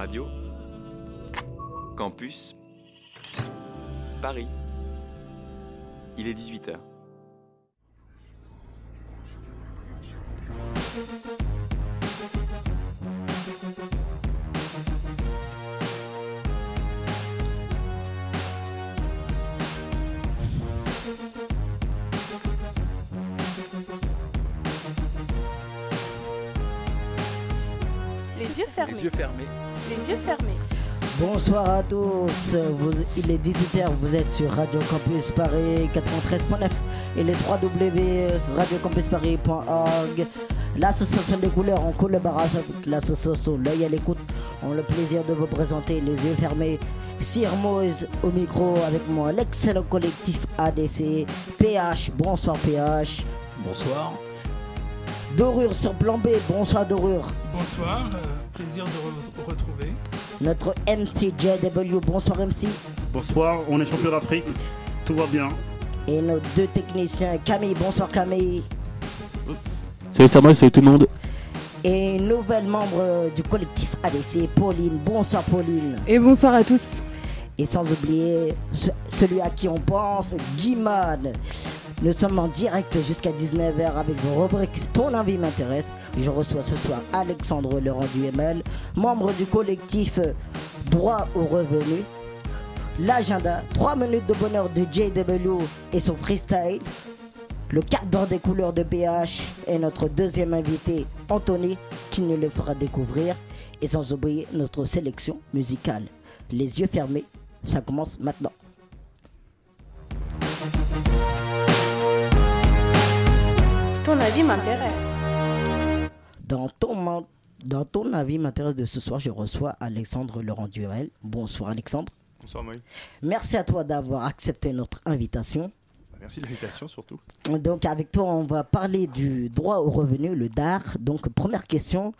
Radio, Campus, Paris. Il est 18h. Les yeux fermés. Les yeux fermés. Les yeux fermés. Bonsoir à tous, Vous- il est 18h, vous êtes sur Radio Campus Paris 93.9 et les www.radiocampusparis.org. L'association des couleurs en collaboration avec l'association L'œil à l'écoute ont le plaisir de vous présenter les yeux fermés. Sir Moïse au micro avec moi, l'excellent collectif ADC, PH, bonsoir PH. Bonsoir. Dorure sur plan B, bonsoir Dorure. Bonsoir, euh, plaisir de vous retrouver. Notre MC JW, bonsoir MC. Bonsoir, on est champion d'Afrique, tout va bien. Et nos deux techniciens, Camille, bonsoir Camille. Salut Samuel, salut tout le monde. Et une nouvelle membre du collectif ADC, Pauline, bonsoir Pauline. Et bonsoir à tous. Et sans oublier ce- celui à qui on pense, Guimard. Nous sommes en direct jusqu'à 19h avec vos rubriques Ton avis m'intéresse. Je reçois ce soir Alexandre Laurent Duhamel, membre du collectif Droit au revenu. L'agenda, 3 minutes de bonheur de JW et son freestyle. Le quart d'heure des couleurs de BH et notre deuxième invité, Anthony, qui nous le fera découvrir. Et sans oublier notre sélection musicale. Les yeux fermés, ça commence maintenant. Ton avis m'intéresse. Dans ton, dans ton avis m'intéresse de ce soir, je reçois Alexandre Laurent Duhamel. Bonsoir Alexandre. Bonsoir Moïse. Merci à toi d'avoir accepté notre invitation. Merci de l'invitation surtout. Donc avec toi, on va parler du droit au revenu, le DAR. Donc première question,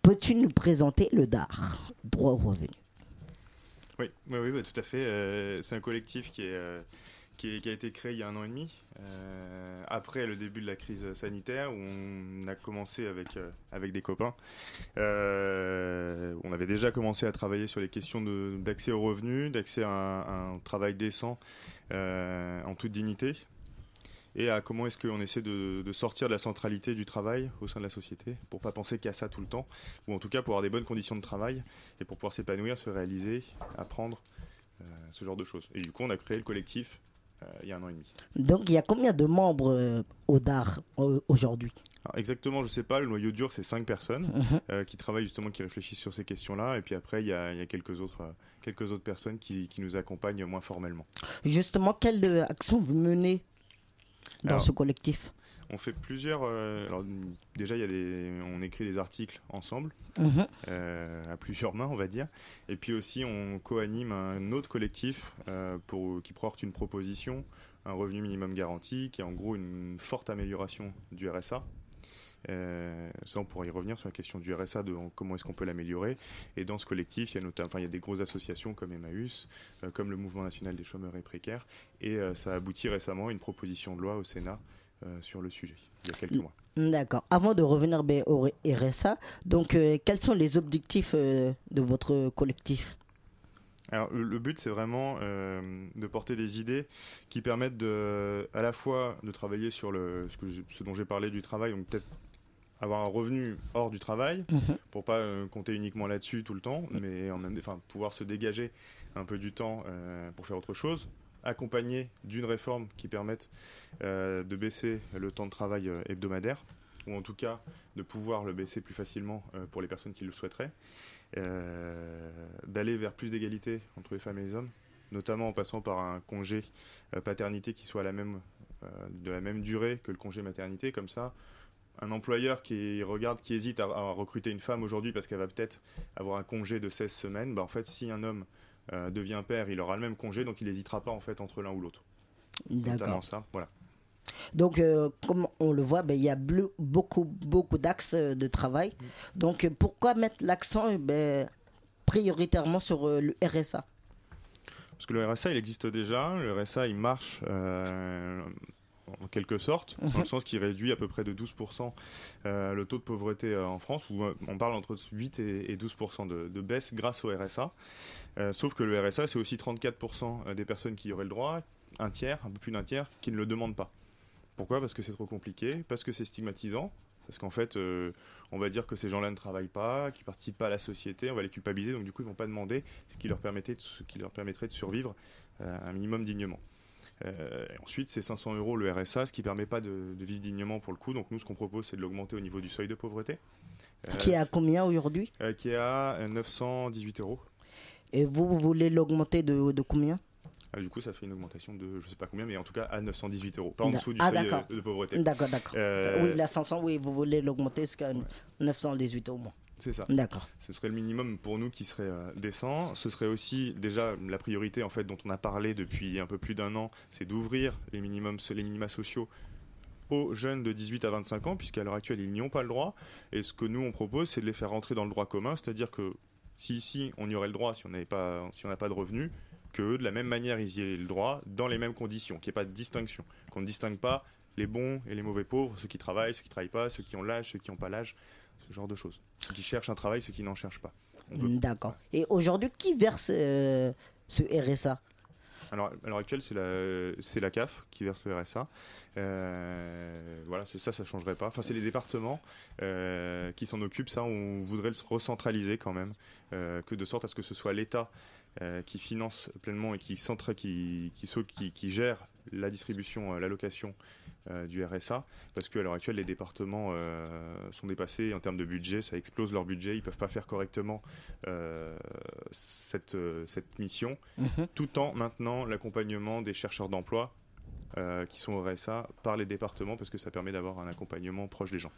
peux-tu nous présenter le DAR, droit au revenu? Oui, oui, oui bah, tout à fait. Euh, c'est un collectif qui, est, euh, qui, a été créé il y a un an et demi, euh, après le début de la crise sanitaire, où on a commencé avec, euh, avec des copains. Euh, on avait déjà commencé à travailler sur les questions d'accès aux revenus, d'accès à, un- travail décent en toute dignité. Et à comment est-ce qu'on essaie de, de sortir de la centralité du travail au sein de la société, pour pas penser qu'à ça tout le temps, ou en tout cas pour avoir des bonnes conditions de travail et pour pouvoir s'épanouir, se réaliser, apprendre, ce genre de choses. Et du coup, on a créé le collectif il y a un an et demi. Donc il y a combien de membres euh, au DAR euh, aujourd'hui? Alors, exactement, je sais pas, le noyau dur, c'est cinq personnes Mhm. euh, qui travaillent justement, qui réfléchissent sur ces questions-là. Et puis après, il y a, il y a quelques, autres, euh, quelques autres personnes qui, qui nous accompagnent moins formellement. Justement, quelle euh, action vous menez dans Alors, ce collectif? On fait plusieurs. euh, alors, déjà, il y a des, on écrit des articles ensemble. Mhm. euh, à plusieurs mains, on va dire. Et puis aussi, on co-anime un autre collectif euh, pour, qui porte une proposition, un revenu minimum garanti, qui est en gros une forte amélioration du RSA. Euh, ça, on pourrait y revenir sur la question du RSA, de en- comment est-ce qu'on peut l'améliorer. Et dans ce collectif, il y a notamment, enfin, il y a des grosses associations comme Emmaüs, euh, comme le Mouvement national des chômeurs et précaires. Et euh, ça a abouti récemment à une proposition de loi au Sénat sur le sujet, il y a quelques mois. D'accord. Avant de revenir ben, au RSA, donc euh, quels sont les objectifs euh, de votre collectif? Alors, le but, c'est vraiment euh, de porter des idées qui permettent de, à la fois de travailler sur le, ce, que j'ai- ce dont j'ai parlé du travail, donc peut-être avoir un revenu hors du travail, Mhm. pour pas euh, compter uniquement là-dessus tout le temps, mais en même, enfin, pouvoir se dégager un peu du temps euh, pour faire autre chose, accompagné d'une réforme qui permette euh, de baisser le temps de travail euh, hebdomadaire, ou en tout cas de pouvoir le baisser plus facilement euh, pour les personnes qui le souhaiteraient, d'aller vers plus d'égalité entre les femmes et les hommes, notamment en passant par un congé paternité qui soit de la même durée que le congé maternité, comme ça. Un employeur qui regarde, qui hésite à, à recruter une femme aujourd'hui parce qu'elle va peut-être avoir un congé de 16 semaines, bah en fait, si un homme euh, devient père, il aura le même congé, donc il n'hésitera pas en fait entre l'un ou l'autre. D'accord. ça, voilà. Donc, euh, comme on le voit, ben, il y a bleu- beaucoup, beaucoup d'axes euh, de travail. Donc, euh, pourquoi mettre l'accent ben, prioritairement sur le RSA Parce que le RSA, il existe déjà. Le RSA, il marche. euh, en quelque sorte, dans Mhm. le sens qu'il réduit à peu près de 12% euh, le taux de pauvreté euh, en France, où euh, on parle entre 8 et, et 12% de, de baisse grâce au RSA. Euh, sauf que le RSA, c'est aussi 34% des personnes qui y auraient le droit, un tiers, un peu plus d'un tiers, qui ne le demandent pas. Pourquoi? Parce que c'est trop compliqué, parce que c'est stigmatisant, parce qu'en fait, euh, on va dire que ces gens-là ne travaillent pas, qui participent pas à la société, on va les culpabiliser, donc du coup, ils vont pas demander ce qui leur, permettait de- ce qui leur permettrait de survivre euh, un minimum dignement. Euh, et ensuite, c'est 500 euros le RSA, ce qui permet pas de, de vivre dignement pour le coup. Donc nous, ce qu'on propose, c'est de l'augmenter au niveau du seuil de pauvreté, euh, Qui est à combien aujourd'hui? euh, qui est à euh, 918 euros. Et vous, vous voulez l'augmenter de, de combien? Ah, du coup, ça fait une augmentation de, je sais pas combien, mais en tout cas à 918 euros, pas en dessous du ah, seuil de pauvreté. D'accord, d'accord. Euh, Oui, la 500, oui, vous voulez l'augmenter jusqu'à 918 au moins. C'est ça. D'accord. Ce serait le minimum pour nous qui serait euh, décent. Ce serait aussi déjà la priorité en fait dont on a parlé depuis un peu plus d'un an, c'est d'ouvrir les minimums, les minima sociaux aux jeunes de 18 à 25 ans, puisqu'à l'heure actuelle ils n'y ont pas le droit. Et ce que nous on propose, c'est de les faire rentrer dans le droit commun, c'est-à-dire que si ici on y aurait le droit, si on n'avait pas, si on n'a pas de revenus, que de la même manière ils y aient le droit, dans les mêmes conditions, qu'il n'y ait pas de distinction, qu'on ne distingue pas les bons et les mauvais pauvres, ceux qui travaillent, ceux qui travaillent pas, ceux qui ont l'âge, ceux qui n'ont pas l'âge, ce genre de choses. Ceux qui cherchent un travail, ceux qui n'en cherchent pas. D'accord. Et aujourd'hui, qui verse euh, ce RSA Alors, à l'heure actuelle, c'est la, CAF qui verse le RSA. Euh, voilà, ça, ça changerait pas. Enfin, c'est les départements euh, qui s'en occupent. Ça, on voudrait le recentraliser quand même, euh, que de sorte à ce que ce soit l'État euh, qui finance pleinement et qui, centra, qui, qui, s'oc- qui, qui gère la distribution, euh, l'allocation euh, du RSA, parce qu'à l'heure actuelle, les départements sont dépassés en termes de budget, ça explose leur budget, ils peuvent pas faire correctement cette, cette mission Mhm. tout en maintenant l'accompagnement des chercheurs d'emploi qui sont au RSA par les départements parce que ça permet d'avoir un accompagnement proche des gens.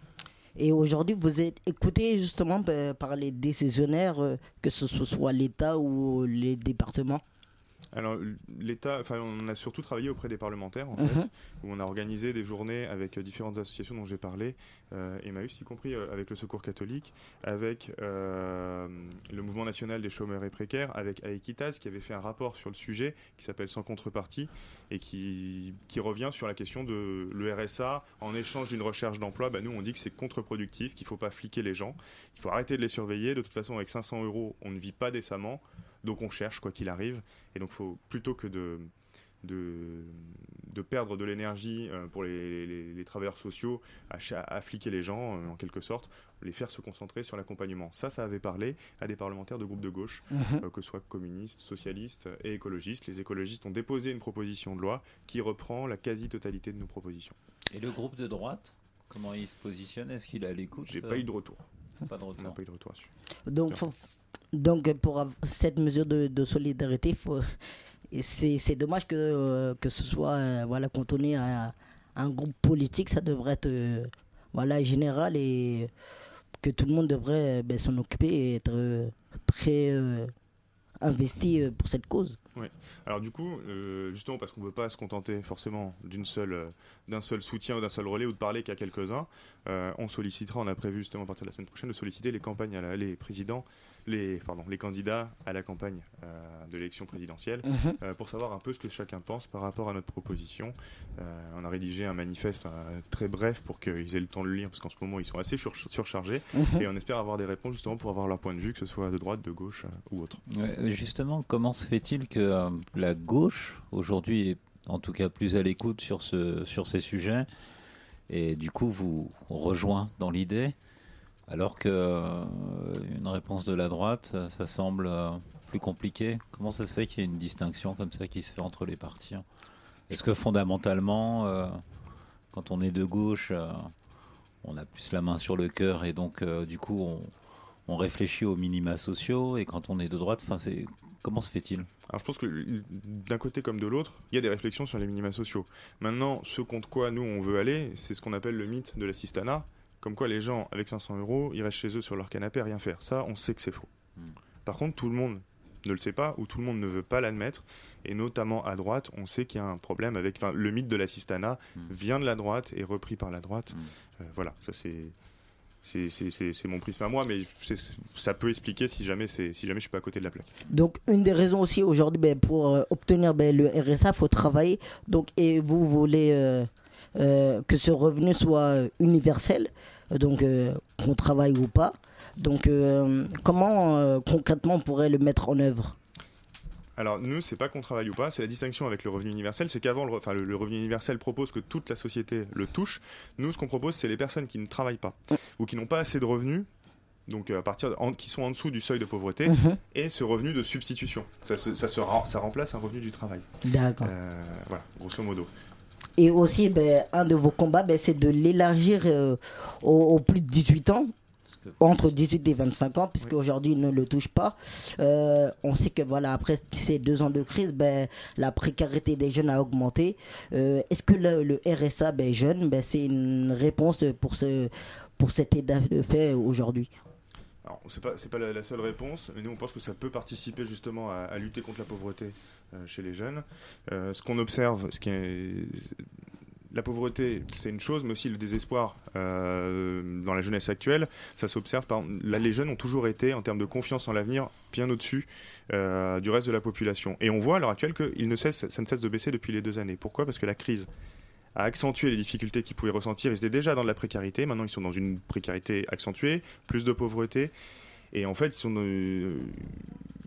Et aujourd'hui, vous êtes écouté justement ben, par les décisionnaires, euh, que ce soit l'État ou les départements? Alors l'État, enfin on a surtout travaillé auprès des parlementaires en Mhm. fait, où on a organisé des journées avec euh, différentes associations dont j'ai parlé, euh, Emmaüs y compris euh, avec le Secours catholique, avec euh, le Mouvement national des chômeurs et précaires, avec Aequitas qui avait fait un rapport sur le sujet qui s'appelle Sans contrepartie et qui, qui revient sur la question de le RSA en échange d'une recherche d'emploi. Bah, nous on dit que c'est contre-productif, qu'il faut pas fliquer les gens, il faut arrêter de les surveiller. De toute façon avec 500 euros on ne vit pas décemment. Donc on cherche quoi qu'il arrive. Et donc faut plutôt que de, de, de perdre de l'énergie euh, pour les, les- les travailleurs sociaux à, à fliquer les gens euh, en quelque sorte, les faire se concentrer sur l'accompagnement. Ça, ça avait parlé à des parlementaires de groupes de gauche, Mhm. euh, que ce soit communistes, socialistes et écologistes. Les écologistes ont déposé une proposition de loi qui reprend la quasi-totalité de nos propositions. Et le groupe de droite, comment il se positionne? Est-ce qu'il est à l'écoute? J'ai euh, pas eu de retour. Pas de On n'a retour. pas eu de retour là-dessus. Donc, faut- donc pour cette mesure de, solidarité, c'est dommage que, euh, que ce soit euh, voilà, cantonné à un groupe politique. Ça devrait être euh, voilà, général et que tout le monde devrait ben, s'en occuper et être très investi pour cette cause. Alors du coup, justement parce qu'on ne veut pas se contenter forcément d'une d'un seul soutien ou d'un seul relais ou de parler qu'à quelques-uns, on sollicitera, on a prévu justement à partir de la semaine prochaine de solliciter les campagnes, à la- les présidents, les, pardon, les candidats à la campagne euh, de l'élection présidentielle Mhm. euh, pour savoir un peu ce que chacun pense par rapport à notre proposition. Euh, on a rédigé un manifeste euh, très bref pour qu'ils aient le temps de le lire parce qu'en ce moment ils sont assez sur- surchargés Mhm. et on espère avoir des réponses justement pour avoir leur point de vue, que ce soit de droite, de gauche euh, ou autre. Ouais, justement, comment se fait-il que euh, la gauche, aujourd'hui, est en tout cas plus à l'écoute sur, ce, sur ces sujets, et du coup vous rejoint dans l'idée, alors que euh, une réponse de la droite, euh, ça semble euh, plus compliqué. Comment ça se fait qu'il y ait une distinction comme ça qui se fait entre les partis Est-ce que fondamentalement, quand on est de gauche, on a plus la main sur le cœur, et donc du coup on, réfléchit aux minima sociaux, et quand on est de droite, c'est comment se fait-il? Alors je pense que d'un côté comme de l'autre, il y a des réflexions sur les minima sociaux. Maintenant, ce contre quoi nous on veut aller, c'est ce qu'on appelle le mythe de l'assistanat, comme quoi les gens avec 500 euros, ils restent chez eux sur leur canapé à rien faire. Ça, on sait que c'est faux. Hmm. Par contre, tout le monde ne le sait pas ou tout le monde ne veut pas l'admettre, et notamment à droite, on sait qu'il y a un problème avec. Enfin, le mythe de l'assistanat Hmm. vient de la droite et repris par la droite. Hmm. Euh, voilà, ça c'est. C'est c'est- c'est- c'est mon prisme à moi, mais c'est- ça peut expliquer si jamais, c'est- si jamais je suis pas à côté de la plaque. Donc, une des raisons aussi aujourd'hui, ben, pour euh, obtenir ben, le RSA, il faut travailler. Donc, et vous voulez euh, que ce revenu soit universel, donc euh, qu'on travaille ou pas. Donc euh, comment euh, concrètement on pourrait le mettre en œuvre? Alors nous, c'est pas qu'on travaille ou pas, c'est la distinction avec le revenu universel, c'est qu'avant, le, enfin, le, revenu universel propose que toute la société le touche. Nous, ce qu'on propose, c'est les personnes qui ne travaillent pas ou qui n'ont pas assez de revenus. Donc, euh, à partir de- en- qui sont en dessous du seuil de pauvreté Mhm. et ce revenu de substitution. Ça, se- ça, se rem- ça remplace un revenu du travail. D'accord. Euh, voilà, grosso modo. Et aussi, ben, un de vos combats, ben, c'est de l'élargir euh, aux, aux plus de 18 ans, entre 18 et 25 ans, puisque aujourd'hui ils ne le touchent pas. Euh, on sait que voilà, après ces deux ans de crise, ben, la précarité des jeunes a augmenté. Euh, Est-ce que le, le RSA ben, jeune, ben, c'est une réponse pour, ce, pour cet état de fait aujourd'hui? Alors, c'est pas, pas la, la seule réponse, mais nous on pense que ça peut participer justement à, à lutter contre la pauvreté chez les jeunes. Euh, ce qu'on observe, ce qui est la pauvreté, c'est une chose, mais aussi le désespoir euh, dans la jeunesse actuelle, ça s'observe. Les jeunes ont toujours été, en termes de confiance en l'avenir, bien au-dessus euh, du reste de la population. Et on voit à l'heure actuelle que il ne cesse, ça ne cesse de baisser depuis les deux années. Pourquoi? Parce que la crise a accentué les difficultés qu'ils pouvaient ressentir. Ils étaient déjà dans de la précarité, maintenant ils sont dans une précarité accentuée, plus de pauvreté. Et en fait, ils sont, euh,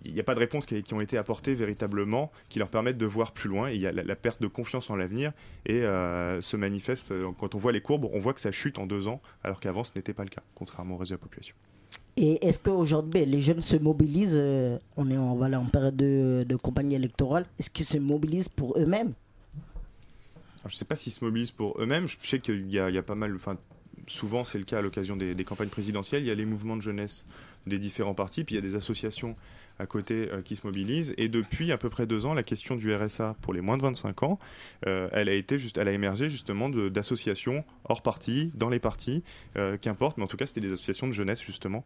il n'y a pas de réponses qui, qui ont été apportées véritablement qui leur permettent de voir plus loin. Il y a la, la perte de confiance en l'avenir et euh, se manifeste euh, quand on voit les courbes, on voit que ça chute en deux ans, alors qu'avant ce n'était pas le cas, contrairement au reste de la population. Et est-ce qu'aujourd'hui, ben, les jeunes se mobilisent euh, On est en, voilà, en période de, de campagne électorale. Est-ce qu'ils se mobilisent pour eux-mêmes? Alors, je ne sais pas s'ils se mobilisent pour eux-mêmes. Je sais qu'il y, a- il y a pas mal, enfin, souvent c'est le cas à l'occasion des, campagnes présidentielles. Il y a les mouvements de jeunesse des différents partis, puis il y a des associations à côté euh, qui se mobilisent. Et depuis à peu près deux ans, la question du RSA pour les moins de 25 ans, euh, elle a été juste, elle a émergé justement d'associations hors parti, dans les partis, euh, qu'importe. Mais en tout cas, c'était des associations de jeunesse justement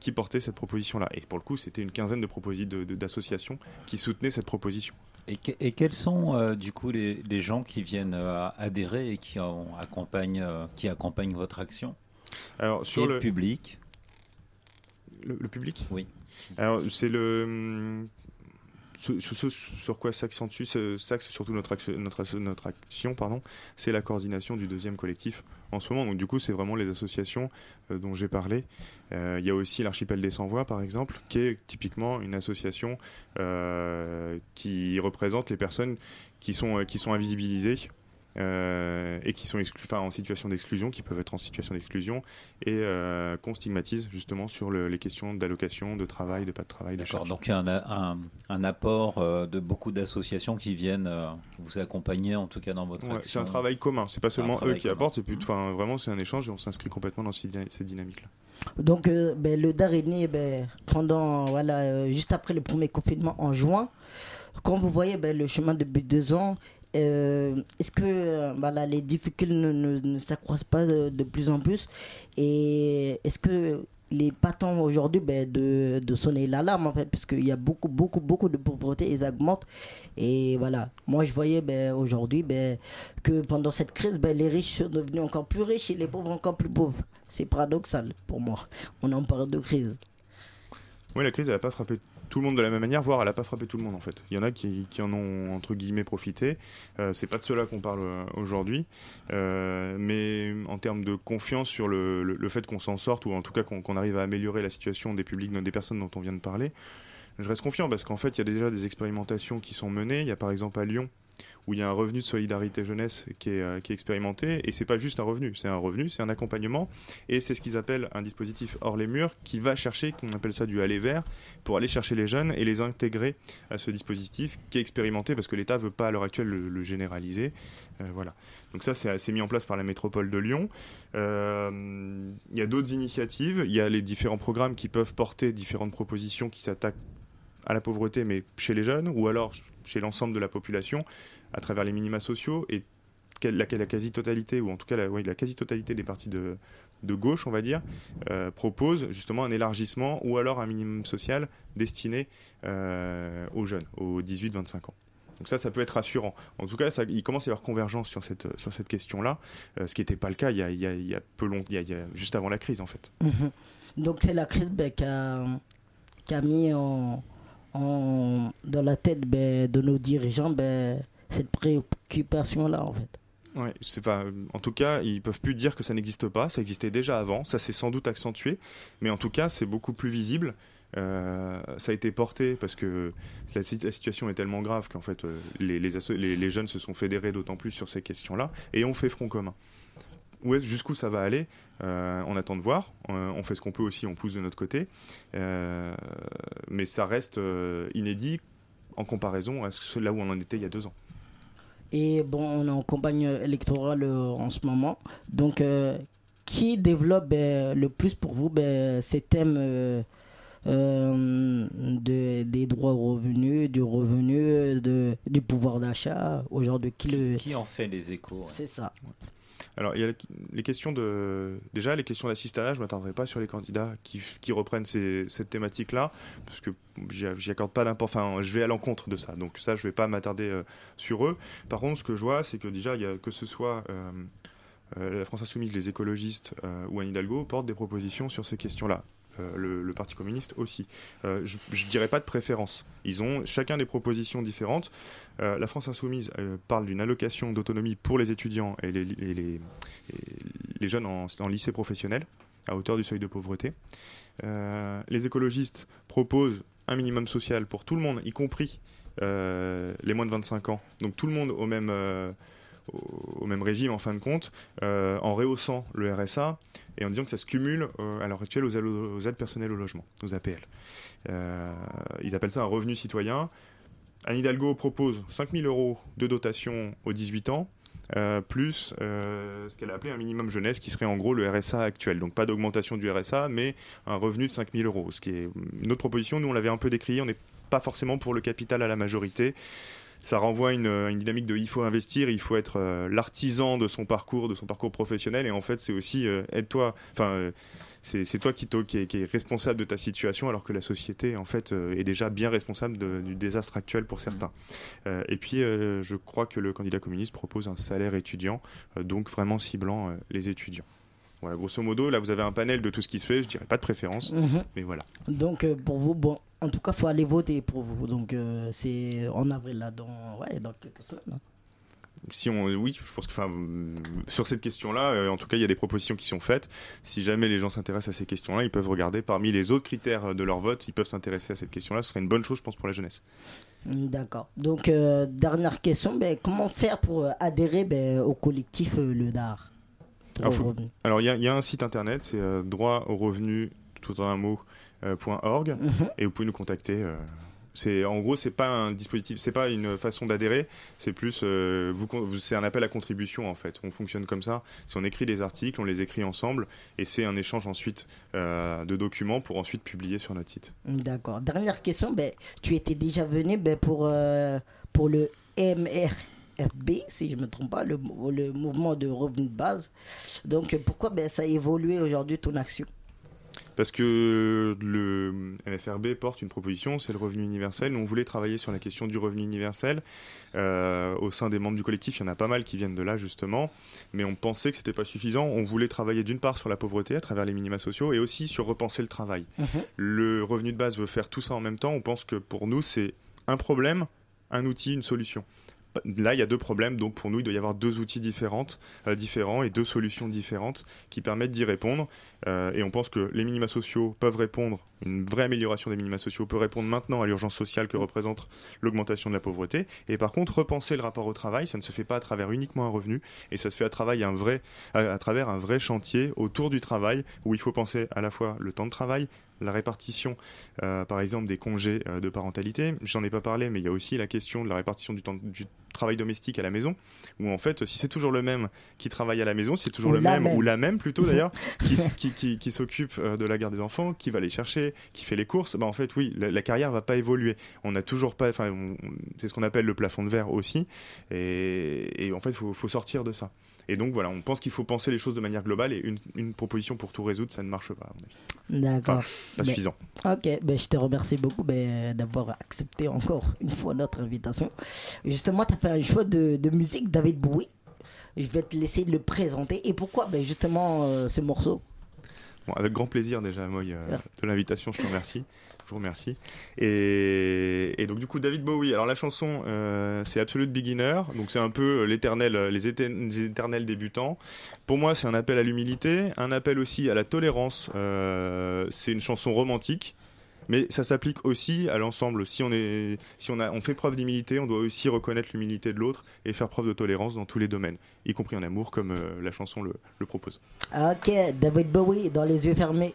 qui portaient cette proposition-là. Et pour le coup, c'était une quinzaine de- d'associations qui soutenaient cette proposition. Et, que- et quels sont euh, du coup les, les gens qui viennent euh, adhérer et qui, en accompagnent, euh, qui accompagnent votre action? Alors sur Et le public? Le, le public? Oui. Alors, c'est le. Ce, sur quoi s'accentue, surtout notre, action- pardon, c'est la coordination du deuxième collectif en ce moment. Donc, du coup, c'est vraiment les associations euh, dont j'ai parlé. Euh, Il y a aussi l'Archipel des Sans-Voix, par exemple, qui est typiquement une association euh, qui représente les personnes qui sont invisibilisées. Euh, et qui sont enfin, en situation d'exclusion, qui peuvent être en situation d'exclusion, et euh, qu'on stigmatise justement sur le- les questions d'allocation, de travail, de pas de travail, de D'accord, donc il y a un, un- un apport euh, de beaucoup d'associations qui viennent euh, vous accompagner, en tout cas dans votre Ouais, action. c'est un travail commun, c'est pas seulement eux qui commun. apportent, c'est plus, enfin vraiment c'est un échange et on s'inscrit complètement dans ces, dyna- ces dynamiques-là. Donc, euh, ben, le DAR est né ben, pendant, voilà, euh, juste après le premier confinement en juin. Quand vous voyez ben, le chemin depuis deux ans, euh, est-ce que euh, voilà, les difficultés ne, ne- ne s'accroissent pas de, de plus en plus? Et est-ce que les patents aujourd'hui ben, de, de sonner l'alarme en fait, puisqu'il y a beaucoup, beaucoup, beaucoup de pauvreté, ils augmentent. Et voilà, moi je voyais ben, aujourd'hui ben, que pendant cette crise, ben, les riches sont devenus encore plus riches et les pauvres encore plus pauvres. C'est paradoxal pour moi. On en période de crise. Oui, la crise, n'a pas frappé tout le monde de la même manière, voire elle n'a pas frappé tout le monde en fait. Il y en a qui, en ont entre guillemets profité. Euh, c'est pas de cela qu'on parle euh, aujourd'hui, Euh, mais en termes de confiance sur le, fait qu'on s'en sorte ou en tout cas qu'on qu'on arrive à améliorer la situation des publics, des personnes dont on vient de parler, je reste confiant parce qu'en fait il y a déjà des expérimentations qui sont menées. Il y a par exemple à Lyon où il y a un revenu de solidarité jeunesse qui est, euh, qui est expérimenté et c'est pas juste un revenu, c'est un revenu, c'est un accompagnement et c'est ce qu'ils appellent un dispositif hors les murs qui va chercher, qu'on appelle ça du aller vers, pour aller chercher les jeunes et les intégrer à ce dispositif qui est expérimenté parce que l'État veut pas à l'heure actuelle le, généraliser. Euh, voilà. Donc ça, c'est c'est mis en place par la métropole de Lyon. Euh, Il y a d'autres initiatives. Il y a les différents programmes qui peuvent porter différentes propositions qui s'attaquent à la pauvreté, mais chez les jeunes, ou alors chez l'ensemble de la population, à travers les minima sociaux. Et la, quasi-totalité, ou en tout cas la, quasi-totalité des partis de, gauche, on va dire, euh, propose justement un élargissement ou alors un minimum social destiné euh, aux jeunes, aux 18-25 ans. Donc ça, ça peut être rassurant. En tout cas, ça, il commence à y avoir convergence sur cette, question-là, euh, ce qui n'était pas le cas il y a, peu long, il y a- juste avant la crise en fait. Mhm. Donc c'est la crise ben, qui, a, mis dans la tête ben, de nos dirigeants ben, cette préoccupation-là en fait. Ouais, sais pas. En tout cas, ils peuvent plus dire que ça n'existe pas. Ça existait déjà avant. Ça s'est sans doute accentué, mais en tout cas, c'est beaucoup plus visible. Euh, ça a été porté parce que la, si- la situation est tellement grave qu'en fait euh, les, jeunes se sont fédérés d'autant plus sur ces questions-là et on fait front commun. Où jusqu'où ça va aller Euh, On attend de voir. Euh, on fait ce qu'on peut aussi, on pousse de notre côté, Euh, mais ça reste euh, inédit en comparaison à ce, là où on en était il y a deux ans. Et bon, on est en campagne électorale euh, en ce moment. Donc, euh, qui développe ben, le plus pour vous ben, ces thèmes euh, de, des droits au revenu, du revenu, de, du pouvoir d'achat Aujourd'hui, qui le. Qui en fait les échos ouais. C'est ça. Alors, il y a les questions de. Déjà, les questions d'assistanat, je ne m'attendrai pas sur les candidats qui, qui reprennent ces- cette thématique-là, parce que j'y accorde pas d'importance. Enfin, je vais à l'encontre de ça. Donc, ça, je ne vais pas m'attarder euh, sur eux. Par contre, ce que je vois, c'est que déjà, que ce soit euh, euh, la France Insoumise, les écologistes ou Anne Hidalgo, portent des propositions sur ces questions-là. Euh, le, Parti communiste aussi. Euh, je ne dirais pas de préférence. Ils ont chacun des propositions différentes. Euh, la France Insoumise parle d'une allocation d'autonomie pour les étudiants et les, jeunes en, lycée professionnel à hauteur du seuil de pauvreté. Les écologistes proposent un minimum social pour tout le monde, y compris les moins de 25 ans. Donc tout le monde au même, au, même régime en fin de compte, euh, en rehaussant le RSA et en disant que ça se cumule euh, à l'heure actuelle aux aides, personnelles au logement, aux APL. Euh, ils appellent ça un revenu citoyen. Anne Hidalgo propose 5000 euros de dotation aux 18 ans, plus ce qu'elle a appelé un minimum jeunesse, qui serait en gros le RSA actuel. Donc pas d'augmentation du RSA, mais un revenu de 5000 euros. Ce qui est une autre proposition, nous on l'avait un peu décrié, on n'est pas forcément pour le capital à la majorité. Ça renvoie à une, une dynamique de il faut investir, il faut être euh, l'artisan de son parcours, de son parcours professionnel, et en fait c'est aussi euh, aide-toi, enfin euh, c'est toi qui, qui, est, qui est responsable de ta situation, alors que la société en fait euh, est déjà bien responsable de- du désastre actuel pour certains. Euh, et puis euh, je crois que le candidat communiste propose un salaire étudiant, euh, donc vraiment ciblant euh, les étudiants. Voilà, grosso modo, là vous avez un panel de tout ce qui se fait, je dirais pas de préférence, Mhm. mais voilà. Donc, euh, pour vous, bon, en tout cas, il faut aller voter pour vous. Donc, euh, c'est en avril, là, dans, ouais, dans quelques semaines. hein. si on, oui, je pense que, enfin, sur cette question-là, euh, en tout cas, il y a des propositions qui sont faites. Si jamais les gens s'intéressent à ces questions-là, ils peuvent regarder parmi les autres critères de leur vote, ils peuvent s'intéresser à cette question-là. Ce serait une bonne chose, je pense, pour la jeunesse. D'accord. Donc, euh, dernière question, ben, comment faire pour adhérer ben, au collectif Le Dar Alors, il y, y a un site internet, c'est droit au revenu, tout en un mot, euh, .org, Mhm. et vous pouvez nous contacter. euh, c'est en gros, c'est pas un dispositif, c'est pas une façon d'adhérer, c'est plus, euh, vous, c'est un appel à contribution en fait. On fonctionne comme ça. Si on écrit des articles, on les écrit ensemble, et c'est un échange ensuite euh, de documents pour ensuite publier sur notre site. D'accord. Dernière question, ben, tu étais déjà venu ben, pour, euh, pour le MRFB, si je ne me trompe pas, le, le mouvement de revenu de base. Donc, pourquoi ben, ça a évolué aujourd'hui ton action? Parce que le MFRB porte une proposition, c'est le revenu universel. Nous, on voulait travailler sur la question du revenu universel. Euh, au sein des membres du collectif, il y en a pas mal qui viennent de là, justement. Mais on pensait que c'était pas suffisant. On voulait travailler d'une part sur la pauvreté à travers les minima sociaux et aussi sur repenser le travail. Mhm. Le revenu de base veut faire tout ça en même temps. On pense que pour nous, c'est un problème, un outil, une solution. Là, il y a deux problèmes, donc pour nous, il doit y avoir deux outils différentes, euh, différents et deux solutions différentes qui permettent d'y répondre. Euh, et on pense que les minima sociaux peuvent répondre, une vraie amélioration des minima sociaux peut répondre maintenant à l'urgence sociale que représente l'augmentation de la pauvreté. Et par contre, repenser le rapport au travail, ça ne se fait pas à travers uniquement un revenu, et ça se fait à, un vrai, à, travers un vrai chantier autour du travail, où il faut penser à la fois le temps de travail, la répartition, euh, par exemple, des congés de parentalité. J'en ai pas parlé, mais il y a aussi la question de la répartition du temps du travail domestique à la maison, où en fait, si c'est toujours le même qui travaille à la maison, si c'est toujours Ou le même, même. ou la même plutôt d'ailleurs, qui, s- qui, qui, qui s'occupe euh, de la garde des enfants, qui va les chercher, qui fait les courses, bah en fait, oui, la, la carrière va pas évoluer. On n'a toujours pas, enfin, c'est ce qu'on appelle le plafond de verre aussi, et, et en fait, il faut, faut sortir de ça. Et donc voilà, on pense qu'il faut penser les choses de manière globale et une, une proposition pour tout résoudre, ça ne marche pas. D'accord. Enfin, pas Mais- suffisant. Ok, ben, je te remercie beaucoup ben, d'avoir accepté encore une fois notre invitation. Justement, tu as fait un choix de, de musique, David Bowie. Je vais te laisser le présenter. Et pourquoi ben, justement euh, ce morceau? Bon, avec grand plaisir déjà, Moy, euh, de l'invitation, je te remercie. Je vous remercie. Et, et donc du coup, David Bowie. Alors la chanson, euh, c'est Absolute Beginner. Donc c'est un peu l'éternel, les, étern- les éternels débutants. Pour moi, c'est un appel à l'humilité, un appel aussi à la tolérance. Euh, c'est une chanson romantique. Mais ça s'applique aussi à l'ensemble. Si on est, si on a, on fait preuve d'humilité, on doit aussi reconnaître l'humilité de l'autre et faire preuve de tolérance dans tous les domaines, y compris en amour, comme euh, la chanson le propose. Ok, David Bowie dans les yeux fermés.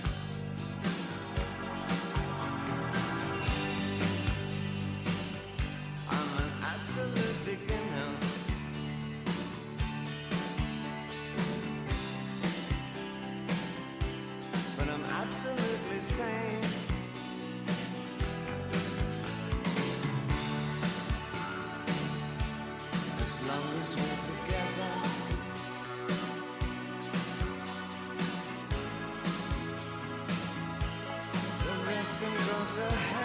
to have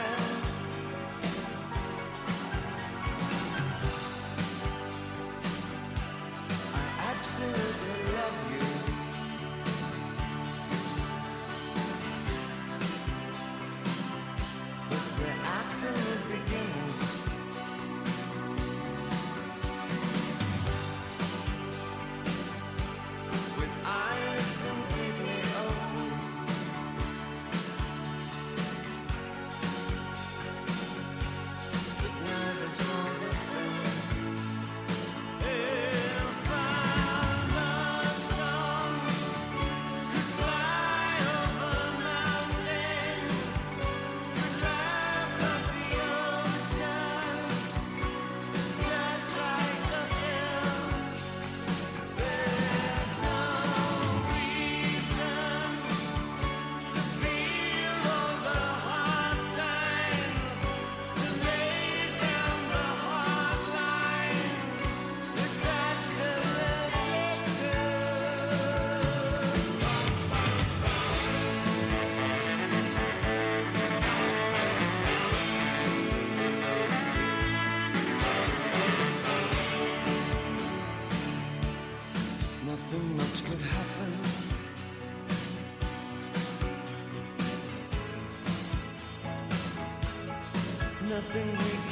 something we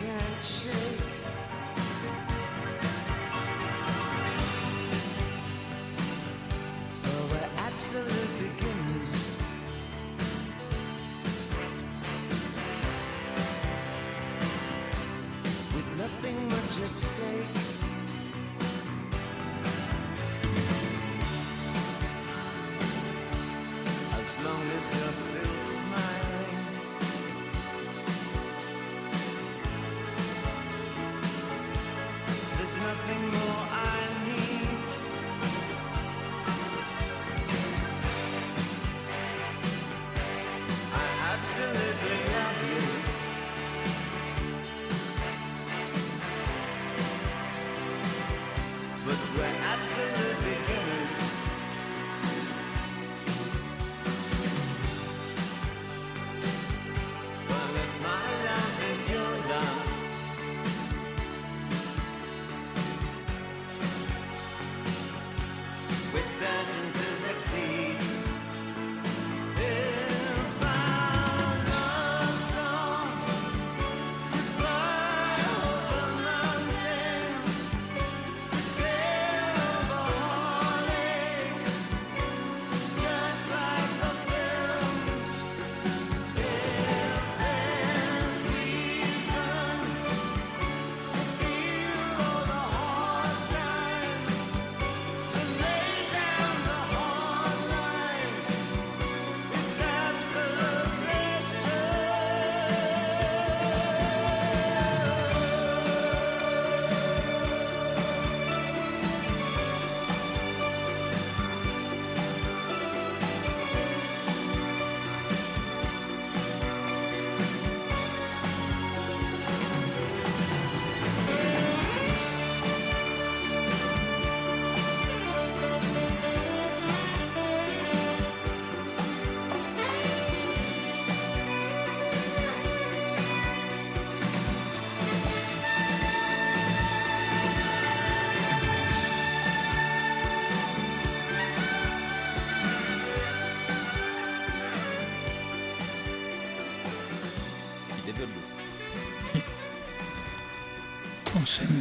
enchaîner.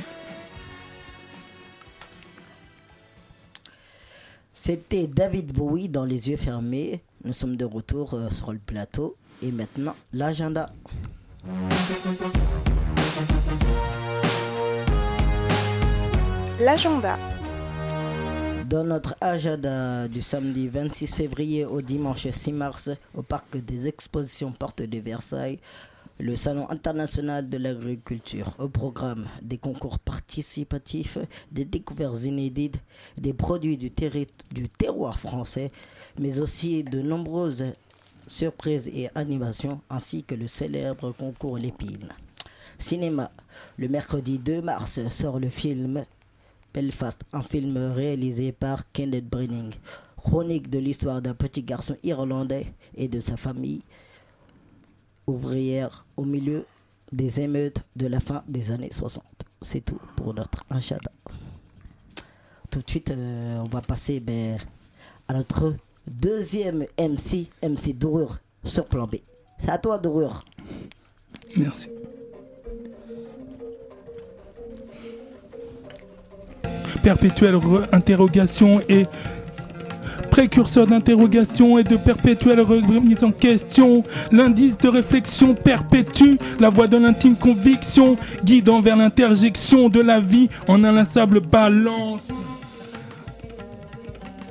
C'était David Bowie dans les yeux fermés. Nous sommes de retour euh, sur le plateau. Et maintenant, l'agenda. L'agenda. Dans notre agenda du samedi 26 février au dimanche 6 mars au parc des expositions Porte de Versailles, le Salon international de l'agriculture. Au programme des concours participatifs, des découvertes inédites, des produits du, terroir français, mais aussi de nombreuses surprises et animations, ainsi que le célèbre concours Lépine. Cinéma. Le mercredi 2 mars sort le film Belfast, un film réalisé par Kenneth Branagh, chronique de l'histoire d'un petit garçon irlandais et de sa famille ouvrière au milieu des émeutes de la fin des années 60. C'est tout pour notre agenda. Tout de suite, euh, on va passer ben, à notre deuxième MC, MC Dourure, sur plan B. C'est à toi, Dourure. Merci. Perpétuelle interrogation et précurseur d'interrogation et de perpétuelle remise en question. L'indice de réflexion perpétue la voie de l'intime conviction, guidant vers l'interjection de la vie en inlassable balance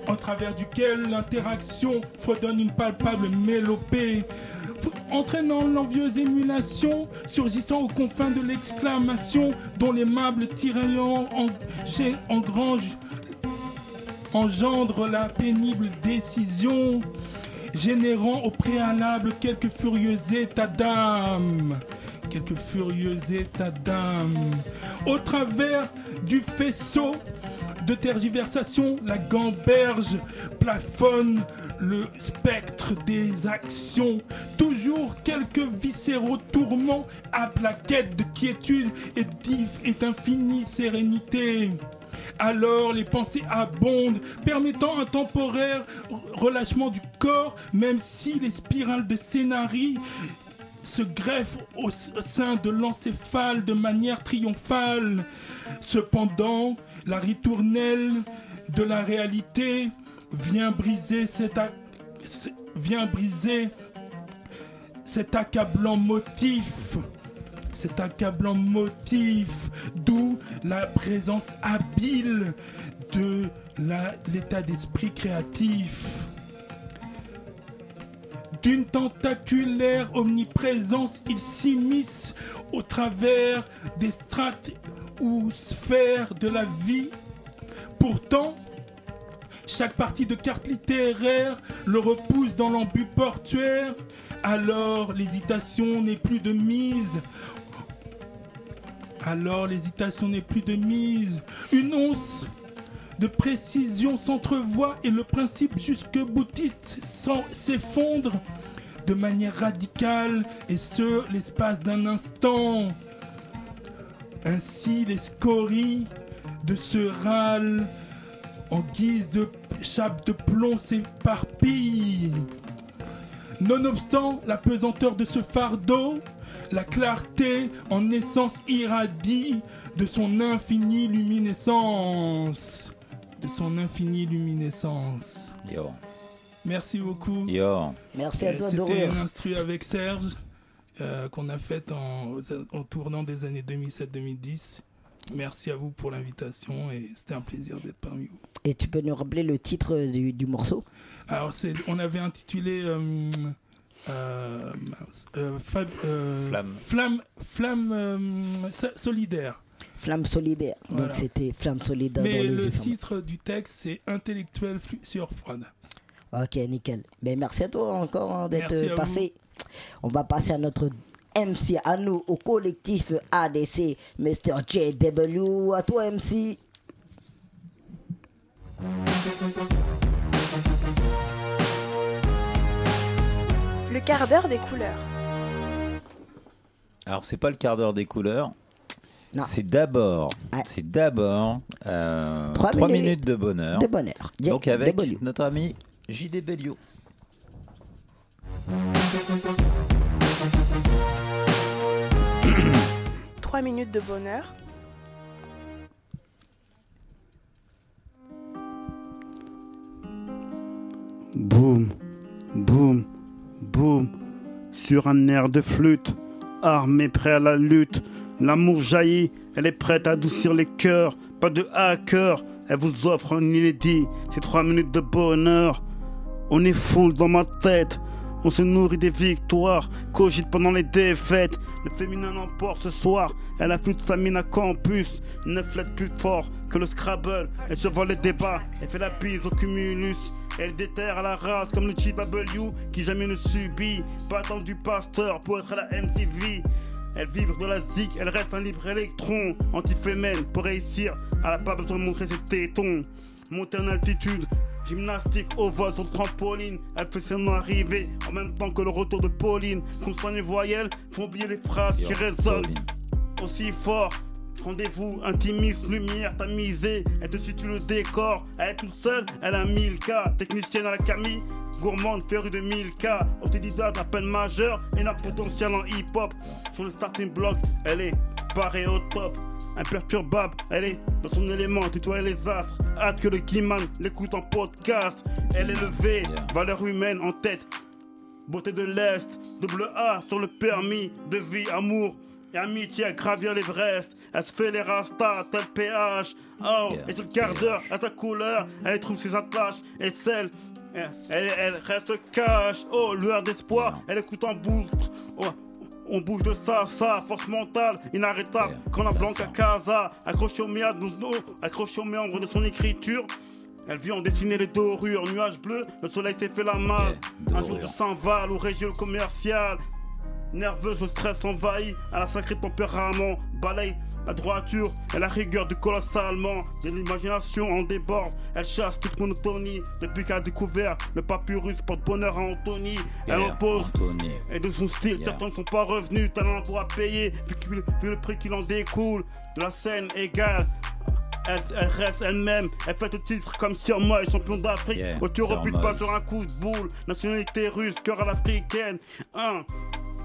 en travers duquel l'interaction fredonne une palpable mélopée, entraînant l'envieuse émulation, surgissant aux confins de l'exclamation, dont l'aimable tiraillant en, engrange, engendre la pénible décision, générant au préalable quelques furieux états d'âme. Quelques furieux états d'âme. Au travers du faisceau de tergiversation, la gamberge plafonne le spectre des actions. Toujours quelques viscéraux tourments à plaquette de quiétude et et d'infinie sérénité. Alors les pensées abondent, permettant un temporaire relâchement du corps, même si les spirales de scénarii se greffe au sein de l'encéphale de manière triomphale. Cependant, la ritournelle de la réalité vient briser cet accablant motif. Cet accablant motif, d'où la présence habile de l'état d'esprit créatif d'une tentaculaire omniprésence, il s'immisce au travers des strates ou sphères de la vie. Pourtant, chaque partie de carte littéraire le repousse dans l'embut portuaire. Alors l'hésitation n'est plus de mise. Alors l'hésitation n'est plus de mise. Une once de précision s'entrevoit et le principe jusque boutiste s'effondre de manière radicale et ce l'espace d'un instant. Ainsi les scories de ce râle en guise de chape de plomb s'éparpillent. Nonobstant la pesanteur de ce fardeau, la clarté en essence irradie de son infinie luminescence. De son infinie luminescence. Yo. Merci beaucoup. Yo. Merci à Euh, toi, C'était Dourure. un instru avec Serge euh, qu'on a fait en, en tournant des années 2007-2010. Merci à vous pour l'invitation et c'était un plaisir d'être parmi vous. Et tu peux nous rappeler le titre du, du morceau? Alors, c'est, on avait intitulé euh, euh, euh, Fab- euh, Flamme. Flamme, Flamme, euh, so- solidaire. Flamme solidaire. Voilà. Donc c'était Flamme solidaire Mais dans les le yeux fermés. titre du texte, c'est Intellectuel sur froide. Ok, nickel. Ben, merci à toi encore hein, d'être passé. On va passer à notre MC, à nous, au collectif ADC, Mr. JW. À toi, MC. le quart d'heure des couleurs. Alors c'est pas le quart d'heure des couleurs. Non. C'est d'abord, c'est d'abord euh, 3, minutes, de bonheur. De bonheur. Donc avec notre ami JD Bellio. Trois minutes de bonheur. Boum, boum, sur un air de flûte, armé prêt à la lutte. L'amour jaillit, elle est prête à adoucir les cœurs, pas de hacker, elle vous offre un inédit, c'est trois minutes de bonheur. On est full dans ma tête, on se nourrit des victoires, cogite pendant les défaites. Le féminin l'emporte ce soir, elle affûte sa mine à campus, ne flette plus fort que le Scrabble. Elle se vole les débats, elle fait la bise au cumulus. Elle déterre à la race comme le GW qui jamais ne subit. Pas attendre du pasteur pour être à la MTV. Elle vibre de la zik, elle reste un libre électron. Anti-fémène pour réussir, elle a pas besoin de montrer ses tétons. Monter en altitude, gymnastique au vol sur trampoline. Elle fait son arrivée en même temps que le retour de Pauline. Constant les voyelles, font oublier les phrases qui résonnent aussi fort. Rendez-vous, intimiste, lumière tamisée. Elle te situe le décor. Elle est toute seule, elle a 1000K. Technicienne à la Camille, gourmande, férue de 1000K. Autodidacte à peine majeure, énorme potentiel en hip-hop. Sur le starting block, elle est parée au top. Imperturbable, elle est dans son élément, tutoyer les astres. Hâte que le Guiman l'écoute en podcast. Elle est levée, valeur humaine en tête. Beauté de l'Est, double A sur le permis de vie, amour et amitié à gravir l'Everest. Elle se fait les rastas, tel PH. Oh, et sur le quart d'heure, à sa couleur, elle trouve ses attaches et celle. Elle, elle- elle reste cash, oh, lueur d'espoir, elle écoute en boucle. Oh, on bouge de ça, ça, force mentale, inarrêtable, comme la Blanca Casa, accroché au méandre, accroché au méandre de son écriture. Elle vit en dessiner les dorures, nuages bleus, le soleil s'est fait la malle. Un jour de Saint-Val ou région commerciale. Nerveuse, le stress l'envahit, à la sacré tempérament, balaye la droiture et la rigueur du colosse allemand. Et l'imagination en déborde, elle chasse toute monotonie. Depuis qu'elle a découvert le papyrus porte-bonheur à Anthony, elle Yeah, impose. Anthony. Et de son style, Yeah. certains ne sont pas revenus, talent pour payer, vu, le prix qu'il en découle. De la scène égale. Elle, elle reste elle-même, elle fait le titre comme sur moi, champion d'Afrique. Yeah, Sir rebute pas sur un coup de boule. Nationalité russe, cœur à l'africaine. Un.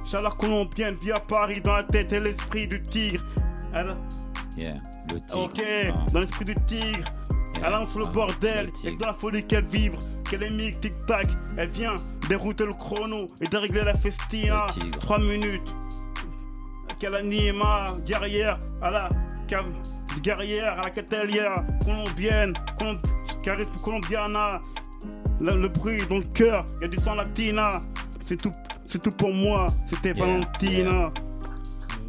Chaleur colombienne, vit à Paris, dans la tête et l'esprit du tigre. Elle, Yeah, le tigre. ok, Ah. dans l'esprit du tigre. Elle entre le bordel, et dans la folie qu'elle vibre, qu'elle émigre, tic-tac. Elle vient dérouter le chrono et dérégler la festina. Trois minutes. Qu'elle anima, guerrière, à la cave, guerrière, à la catelière, colombienne, colom- charisme colombiana. Le, le bruit dans le cœur, y a du sang latina. C'est tout, c'est tout pour moi, c'était Yeah, Valentina.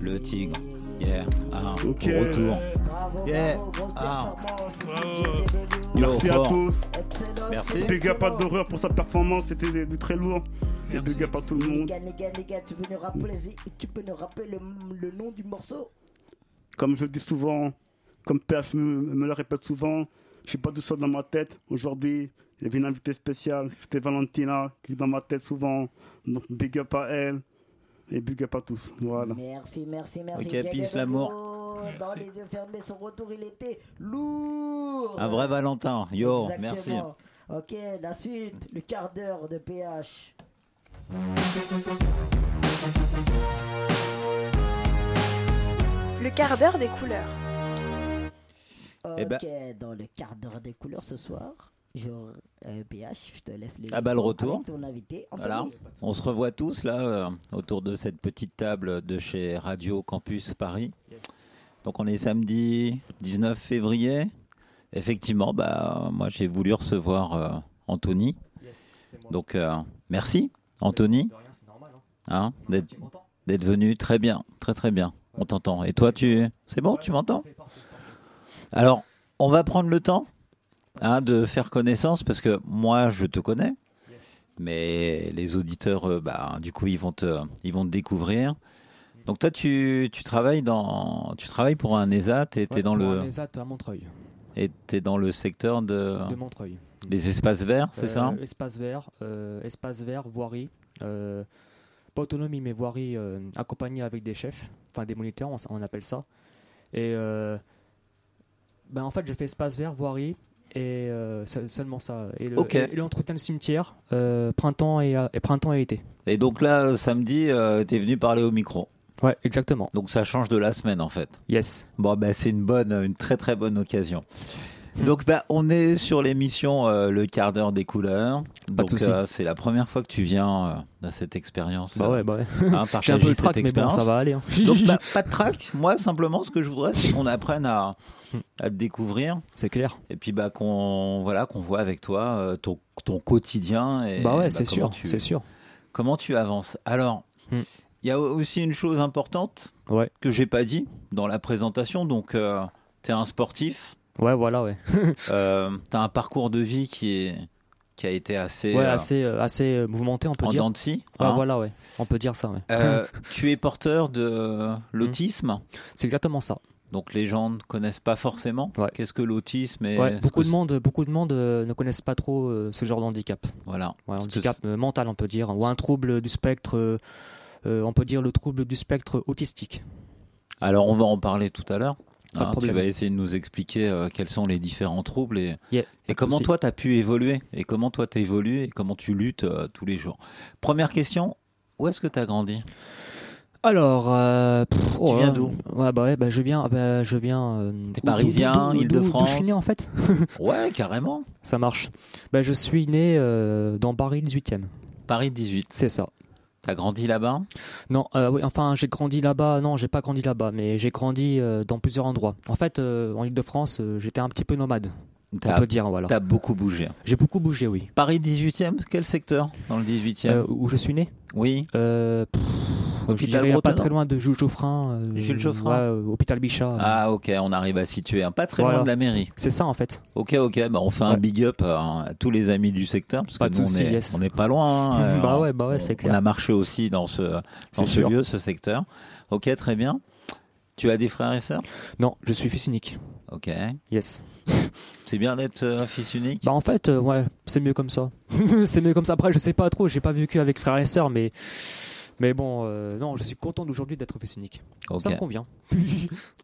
Le tigre. Yeah. Ah, Ok. au retour. Bravo, Yeah. bravo, grosse Ah. Yo, Merci à fort. tous. Merci. Big up à Doreur pour sa performance, c'était du- très lourd. Et big up à tout le Les monde. gars, les gars, les gars, tu peux nous rappeler, tu peux nous rappeler le, le nom du morceau? Comme je le dis souvent, comme PH me, me le répète souvent, je suis pas tout seul dans ma tête. Aujourd'hui, il y avait une invitée spéciale, c'était Valentina, qui est dans ma tête souvent. Donc big up à elle et big up à tous. Voilà. Merci, merci, merci. Ok, peace, l'amour. Dans les yeux fermés, son retour, il était lourd. Un vrai Valentin. Yo, Exactement. merci. Ok, la suite, le quart d'heure de PH. Le quart d'heure des couleurs. Eh Ok, ben- dans le quart d'heure des couleurs ce soir, je, euh, PH, je te laisse les Ah bah le retour. avec ton invité, Voilà. On se revoit tous là euh, autour de cette petite table de chez Radio Campus Paris. Donc on est samedi 19 février. Effectivement, bah moi j'ai voulu recevoir euh, Anthony. Yes, c'est moi. Donc euh, merci Anthony. Hein. Hein, d'être venu très bien, très très bien. On t'entend. Et toi tu c'est bon, tu m'entends Alors, on va prendre le temps hein, de faire connaissance parce que moi je te connais. Mais les auditeurs, euh, bah, du coup, ils vont te, ils vont te découvrir. Donc toi, tu, tu travailles dans, tu travailles pour un ESAT et t'es Ouais, dans pour le, un ESAT à Montreuil. et t'es dans le secteur de, De Montreuil. les espaces verts, c'est ça Euh, Espace vert, euh, espace vert, voirie. euh, pas autonomie, mais voirie accompagnée avec des chefs, enfin des moniteurs, on, appelle ça. Et ben en fait, j'ai fait espace vert, voirie. Et euh, se- seulement ça. Et le- Ok. et- et l'entretien de cimetière, euh, printemps et, et printemps et été. Et donc là, samedi, euh, t'es venu parler au micro. Ouais, exactement. Donc ça change de la semaine en fait. Yes. Bon, bah, c'est une bonne, une très très bonne occasion. Donc bah, on est sur l'émission euh, Le quart d'heure des couleurs. de Donc souci. euh, c'est la première fois que tu viens euh, à cette expérience. Bah ouais, bah ouais. hein, J'ai un peu trac, cette mais bon, ça expérience. va aller. hein. Donc bah, pas de trac. Moi simplement ce que je voudrais c'est qu'on apprenne à, à te découvrir. C'est clair. Et puis bah qu'on voilà qu'on voit avec toi euh, ton, ton quotidien. Et, bah ouais, bah, c'est comment sûr, tu- c'est sûr. Comment tu avances Alors Hmm. il y a aussi une chose importante Ouais. que j'ai pas dit dans la présentation. Donc euh, tu es un sportif. Ouais, voilà, ouais. Euh, t'as un parcours de vie qui est qui a été assez ouais, euh, assez, euh, assez euh, mouvementé, on peut en dire. dents de scie, Ouais, hein. voilà, ouais. On peut dire ça, ouais. Euh, tu es porteur de l'autisme? C'est exactement ça. Donc les gens ne connaissent pas forcément. Qu'est-ce que l'autisme et Ouais, beaucoup que de monde, beaucoup de monde euh, ne connaissent pas trop euh, ce genre de handicap. Voilà. Ouais, handicap euh, mental, on peut dire, ou un trouble du spectre. on peut dire le trouble du spectre autistique. Alors on va en parler tout à l'heure. Pas de hein. tu vas essayer de nous expliquer euh, quels sont les différents troubles et, Yeah, et comment toi tu as pu évoluer et comment toi tu évolues et comment tu luttes euh, tous les jours. Première question, où est-ce que tu as grandi? Alors, euh, pff, oh, viens d'où? Ouais, bah ouais, bah je viens, bah, je viens. euh, T'es parisien, Île-de-France je suis né en fait. Ouais, carrément. Ça marche. Bah, je suis né euh, dans Paris 18e. Paris 18. C'est ça. T'as grandi là-bas? Non, euh, oui, enfin j'ai grandi là-bas. Non, j'ai pas grandi là-bas, mais j'ai grandi euh, dans plusieurs endroits. En fait, euh, en Ile-de-France, j'étais un petit peu nomade. On peut dire, voilà. T'as beaucoup bougé. J'ai beaucoup bougé, oui. Paris 18e, quel secteur dans le 18e Euh, où je suis né? Oui. Euh, pff, Hôpital pas très loin de Jules Geoffrin. euh, Jules Geoffrin ouais, euh, Hôpital Bichat. Ah ok, on arrive à situer un pas très Voilà. loin de la mairie. C'est ça en fait. Ok ok, bah on fait un big up à, à tous les amis du secteur parce Pas que nous on est yes. on n'est pas loin. hein, Bah ouais, bah ouais, on- c'est On clair. a marché aussi dans ce dans ce lieu, ce secteur. Ok très bien. Tu as des frères et sœurs? Non, je suis fils unique. Ok. Yes. C'est bien d'être euh, fils unique. Bah en fait, euh, ouais, c'est mieux comme ça. c'est mieux comme ça. Après, je sais pas trop, j'ai pas vécu avec frères et sœurs, mais mais bon, euh, non, je suis content d'aujourd'hui d'être fils unique. Ça me convient.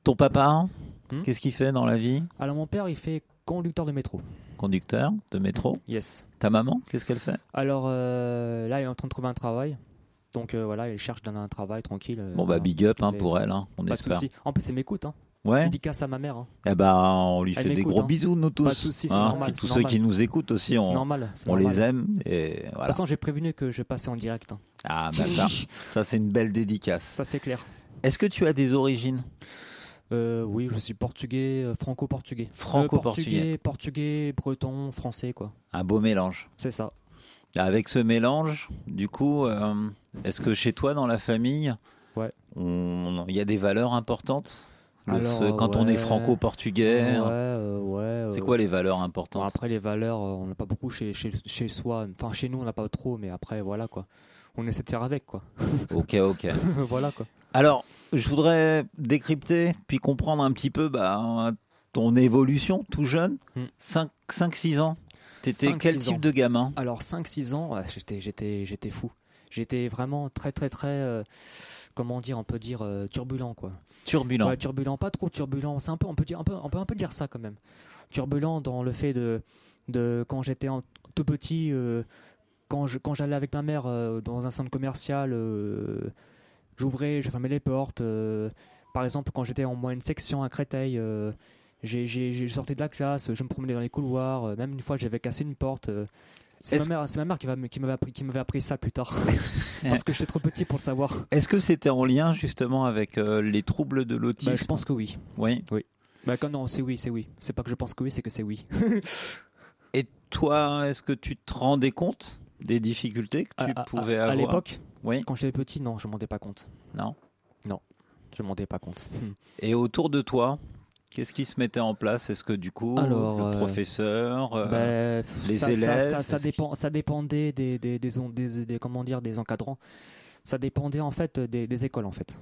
Ton papa, Hmm qu'est-ce qu'il fait dans la vie? Alors mon père, il fait conducteur de métro. Conducteur de métro? Yes. Ta maman, qu'est-ce qu'elle fait? Alors euh, là, il est en train de trouver un travail. Donc euh, voilà, il cherche d'un un travail tranquille. euh, Bon bah big up hein, pour elle, hein, on Pas espère. En plus, elle m'écoute. Hein. Ouais. Dédicace à ma mère. hein. Eh ben, on lui Elle fait des gros hein. bisous, nous tous. Pas de souci, c'est hein. normal, Tous ceux qui nous écoutent aussi, on, normal, les aime. Et De toute façon, j'ai prévenu que je passais en direct. hein. Ah, bah ça, ça c'est une belle dédicace. Ça, c'est clair. Est-ce que tu as des origines? Euh, oui, je suis portugais, euh, franco-portugais. Euh, Franco-portugais. portugais, portugais, breton, français, quoi. Un beau mélange. C'est ça. Avec ce mélange, du coup, est-ce que chez toi, dans la famille, Ouais. il y a des valeurs importantes? Alors, Quand on est franco-portugais, Ouais, ouais. c'est quoi les valeurs bon, importantes après, les valeurs, euh, on n'a pas beaucoup chez, chez, chez soi. Enfin, chez nous, on n'a pas trop, mais après, voilà, quoi. On essaie de faire avec, quoi. Ok, ok. voilà, quoi. Alors, je voudrais décrypter, puis comprendre un petit peu bah, ton évolution tout jeune. Hmm. 5-6 ans. T'étais 5, quel 6 type ans. de gamin? Alors 5-6 ans, ouais, j'étais, j'étais, j'étais fou. J'étais vraiment très très très, euh, comment dire, on peut dire euh, turbulent quoi. Turbulent. Ouais, turbulent, pas trop turbulent. C'est un peu, on peut dire un peu, on peut un peu dire ça quand même. Turbulent dans le fait de, de quand j'étais tout petit, euh, quand je, quand j'allais avec ma mère euh, dans un centre commercial, euh, j'ouvrais, je fermais les portes. par exemple, quand j'étais en moyenne section à Créteil, j'ai, j'ai, sorti de la classe, je me promenais dans les couloirs. même une fois, j'avais cassé une porte. C'est ma mère, c'est ma mère qui, m'avait appris, ça plus tard, parce que j'étais trop petit pour le savoir. Est-ce que c'était en lien justement avec euh, les troubles de l'autisme? Bah, je pense que oui. Oui. Oui. Bah, quand- non, c'est oui, c'est oui. C'est pas que je pense que oui, c'est que c'est oui. Et toi, est-ce que tu te rendais compte des difficultés que tu à- pouvais à, avoir? À l'époque, Oui. quand j'étais petit, non, je m'en rendais pas compte. Non. Non, je m'en rendais pas compte. Et autour de toi, qu'est-ce qui se mettait en place? Est-ce que du coup, Alors, le euh, professeur, euh, Bah, pff, les ça, élèves, ça, dépendait des, des, des, on- des- des- comment dire, des encadrants. Ça dépendait en fait des, des écoles en fait.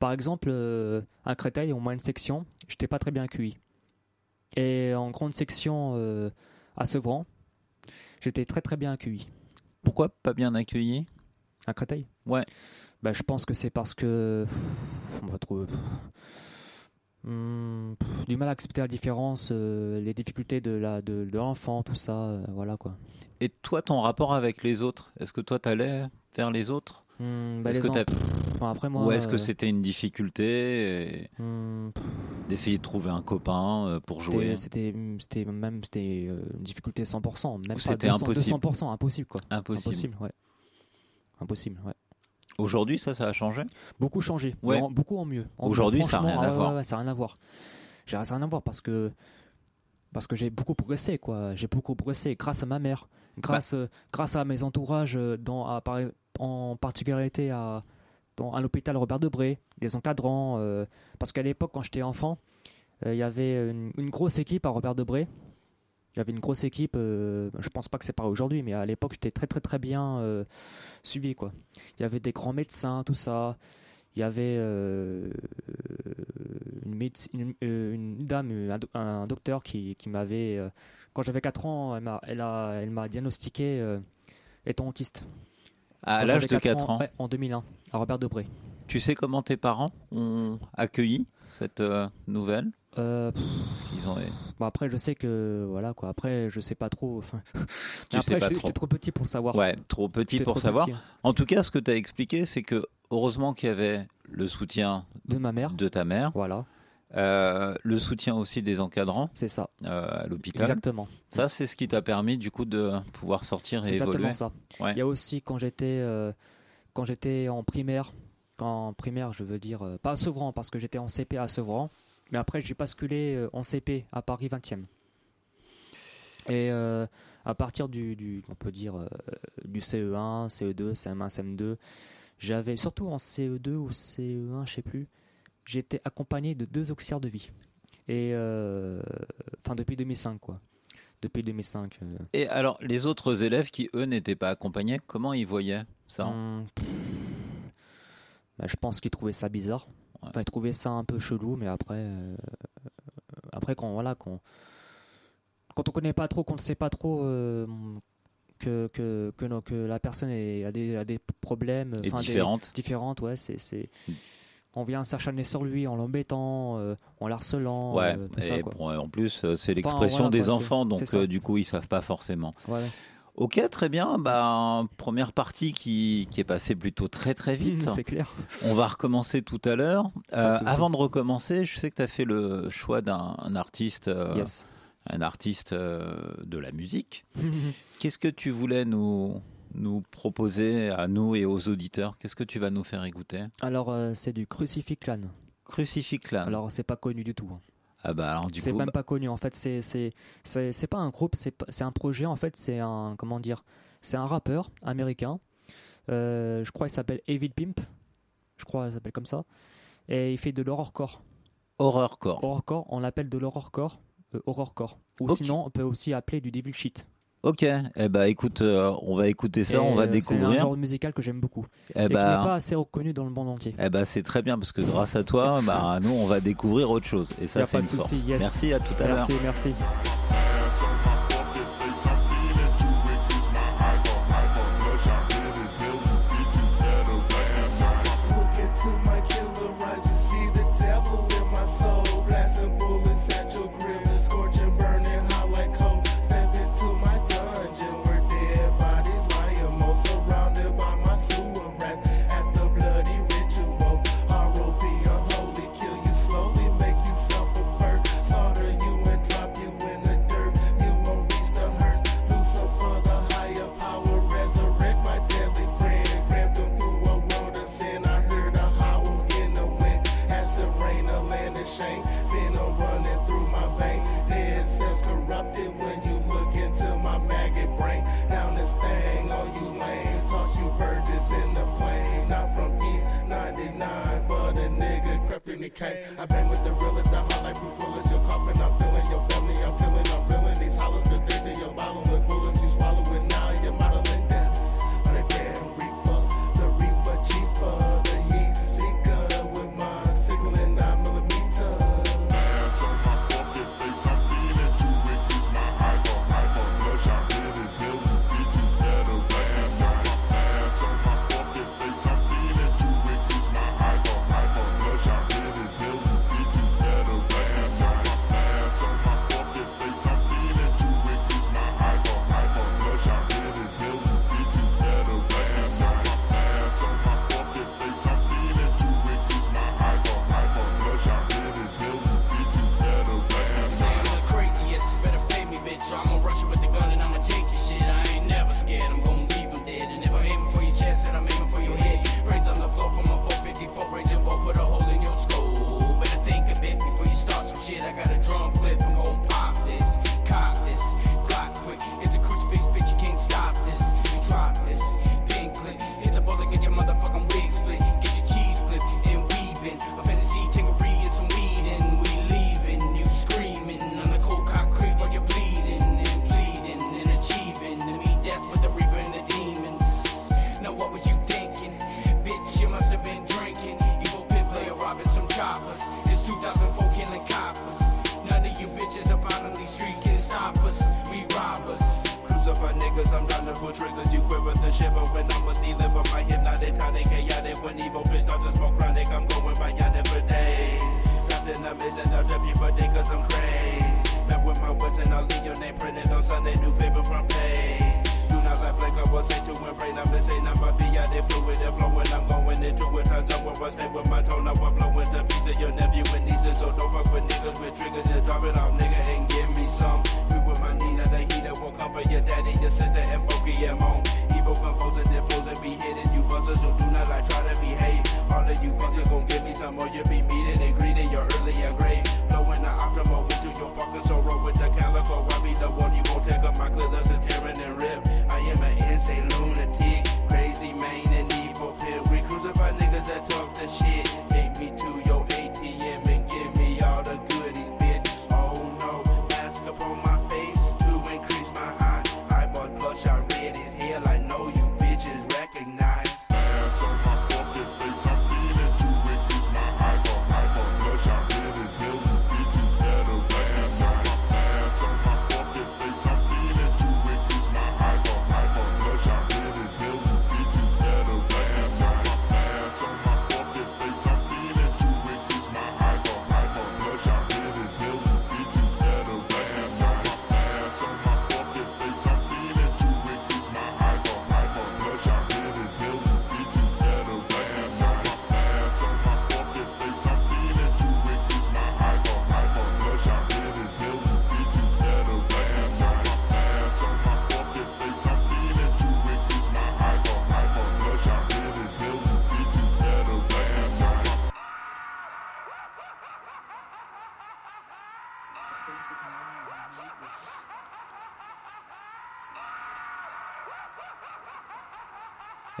Par exemple, euh, à Créteil, en moyenne section, j'étais pas très bien accueilli. Et en grande section euh, à Sevran, j'étais très très bien accueilli. Pourquoi pas bien accueilli? À Créteil? Ouais. Bah, je pense que c'est parce que. On va trouver. Hmm, du mal à accepter la différence, euh, les difficultés de la de, de l'enfant, tout ça, euh, voilà quoi. Et toi, ton rapport avec les autres Est-ce que toi, t'allais vers les autres? Hmm, bah, Est-ce que en- t'as- Enfin, après, moi, Ou est-ce que euh, c'était une difficulté et Hmm, d'essayer de trouver un copain pour jouer? c'était, c'était même c'était une difficulté 100%, même c'était 200, impossible 200%, impossible? quoi. Impossible. ouais. Impossible, ouais. Aujourd'hui, ça, ça a changé? Beaucoup changé, Ouais. mais en- beaucoup en mieux. Aujourd'hui, ça a franchement, rien à voir. ouais, ouais, ça n'a rien à voir. Ça a rien à voir parce que parce que j'ai beaucoup progressé quoi. J'ai beaucoup progressé grâce à ma mère, grâce Bah. euh, grâce à mes entourages euh, dans à- par- en particularité à dans, à l'hôpital Robert Debré, des encadrants euh, parce qu'à l'époque quand j'étais enfant, euh, il y avait une, une grosse équipe à Robert Debré. Il y avait une grosse équipe, euh, je pense pas que c'est pareil aujourd'hui, mais à l'époque j'étais très très très bien euh, suivi quoi. Il y avait des grands médecins, tout ça. Il y avait euh, une, médeci- une, euh, une dame, un, do- un docteur qui, qui m'avait, euh, quand j'avais 4 ans, elle m'a, elle a, elle m'a diagnostiqué étant autiste. À l'âge de 4 ans, ouais, En 2001, à Robert Debré. tu sais comment tes parents ont accueilli cette nouvelle? Euh, pff, Parce qu'ils ont... bon, après, je sais que voilà quoi. Après, je sais pas trop. enfin, Tu sais pas trop. trop petit pour savoir. Ouais, trop petit pour trop savoir. petit. En tout cas, ce que tu as expliqué, c'est que heureusement qu'il y avait le soutien De ma mère. de ta mère, Voilà, euh, le soutien aussi des encadrants c'est ça. euh, à l'hôpital. Exactement. Ça, c'est ce qui t'a permis du coup de pouvoir sortir et évoluer. exactement ça. Ouais. Il y a aussi quand j'étais euh, quand j'étais en primaire, quand en primaire, je veux dire pas à Sevran parce que j'étais en CP à Sevran, mais après j'ai basculé euh, en CP à Paris 20e. Et euh, à partir du, du- on peut dire euh, du CE1, CE2, CM1, CM2, j'avais surtout en CE2 ou CE1, je sais plus, j'étais accompagné de deux auxiliaires de vie. Et euh, enfin depuis 2005 quoi. Depuis 2005. euh, Et alors, les autres élèves qui, eux, n'étaient pas accompagnés, comment ils voyaient ça? Hum, pff, bah, je pense qu'ils trouvaient ça bizarre. Ouais. Enfin, trouvaient ça un peu chelou, mais après, euh, après quand voilà, quand, quand on connaît pas trop, qu'on ne sait pas trop euh, que, que, que, la personne est- a, des, a des problèmes, Et des- différentes. différentes, ouais, c'est, c'est, Mm. on vient s'acharner sur lui en l'embêtant, euh, en l'harcelant, Ouais, euh, tout et ça, quoi. bon, en plus, c'est l'expression voilà, des quoi, enfants, donc euh, du coup, ils savent pas forcément. Ok, très bien. Bah, première partie qui, qui est passée plutôt très très vite. c'est clair. On va recommencer tout à l'heure. Euh, avant de recommencer, je sais que tu as fait le choix d'un un artiste, euh, Yes. un artiste euh, de la musique. Qu'est-ce que tu voulais nous, nous proposer à nous et aux auditeurs? Qu'est-ce que tu vas nous faire écouter? Alors, euh, c'est du Crucifix Clan. Crucifix-Clan. Alors, c'est pas connu du tout. hein. Ah bah alors du c'est coup, même bah, pas connu en fait. C'est c'est c'est c'est pas un groupe c'est c'est un projet en fait. C'est un comment dire c'est un rappeur américain. Euh, je crois il s'appelle Evil Pimp. Je crois il s'appelle comme ça. Et il fait de l'horrorcore horrorcore. horrorcore on l'appelle de l'horrorcore euh, horrorcore. Ou sinon on peut aussi appeler du devil shit Ok, eh bah écoute, euh, on va écouter ça, Et, on va euh, c'est un découvrir. genre musical que j'aime beaucoup Eh et qui n'est bah, pas assez reconnu dans le monde entier eh bah, c'est très bien parce que grâce à toi, bah, nous on va découvrir autre chose et ça c'est une de souci, force. yes. Merci à tout à l'heure. merci merci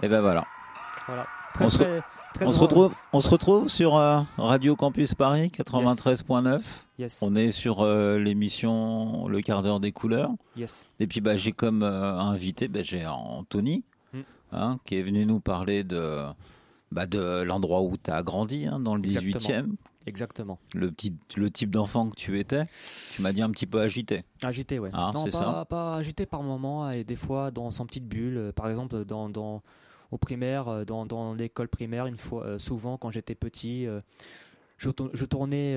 Et ben voilà. Voilà. On Très, se, très, très on se heureux. retrouve, on se retrouve sur euh, Radio Campus Paris 93.9. Yes. On est sur euh, l'émission Le quart d'heure des couleurs. Yes. Et puis bah, j'ai comme euh, invité, bah, j'ai Anthony, Mm. hein, qui est venu nous parler de, bah, de l'endroit où tu as grandi, hein, dans le 18e. Exactement. Le, petit, le type d'enfant que tu étais. Tu m'as dit un petit peu agité. Agité, ouais. Ah, non, pas, ça. pas agité par moment et des fois dans son petite bulle. Par exemple, dans, dans au primaire, euh, dans, dans l'école primaire, une fois, euh, souvent quand j'étais petit, euh, je, tour- je tournais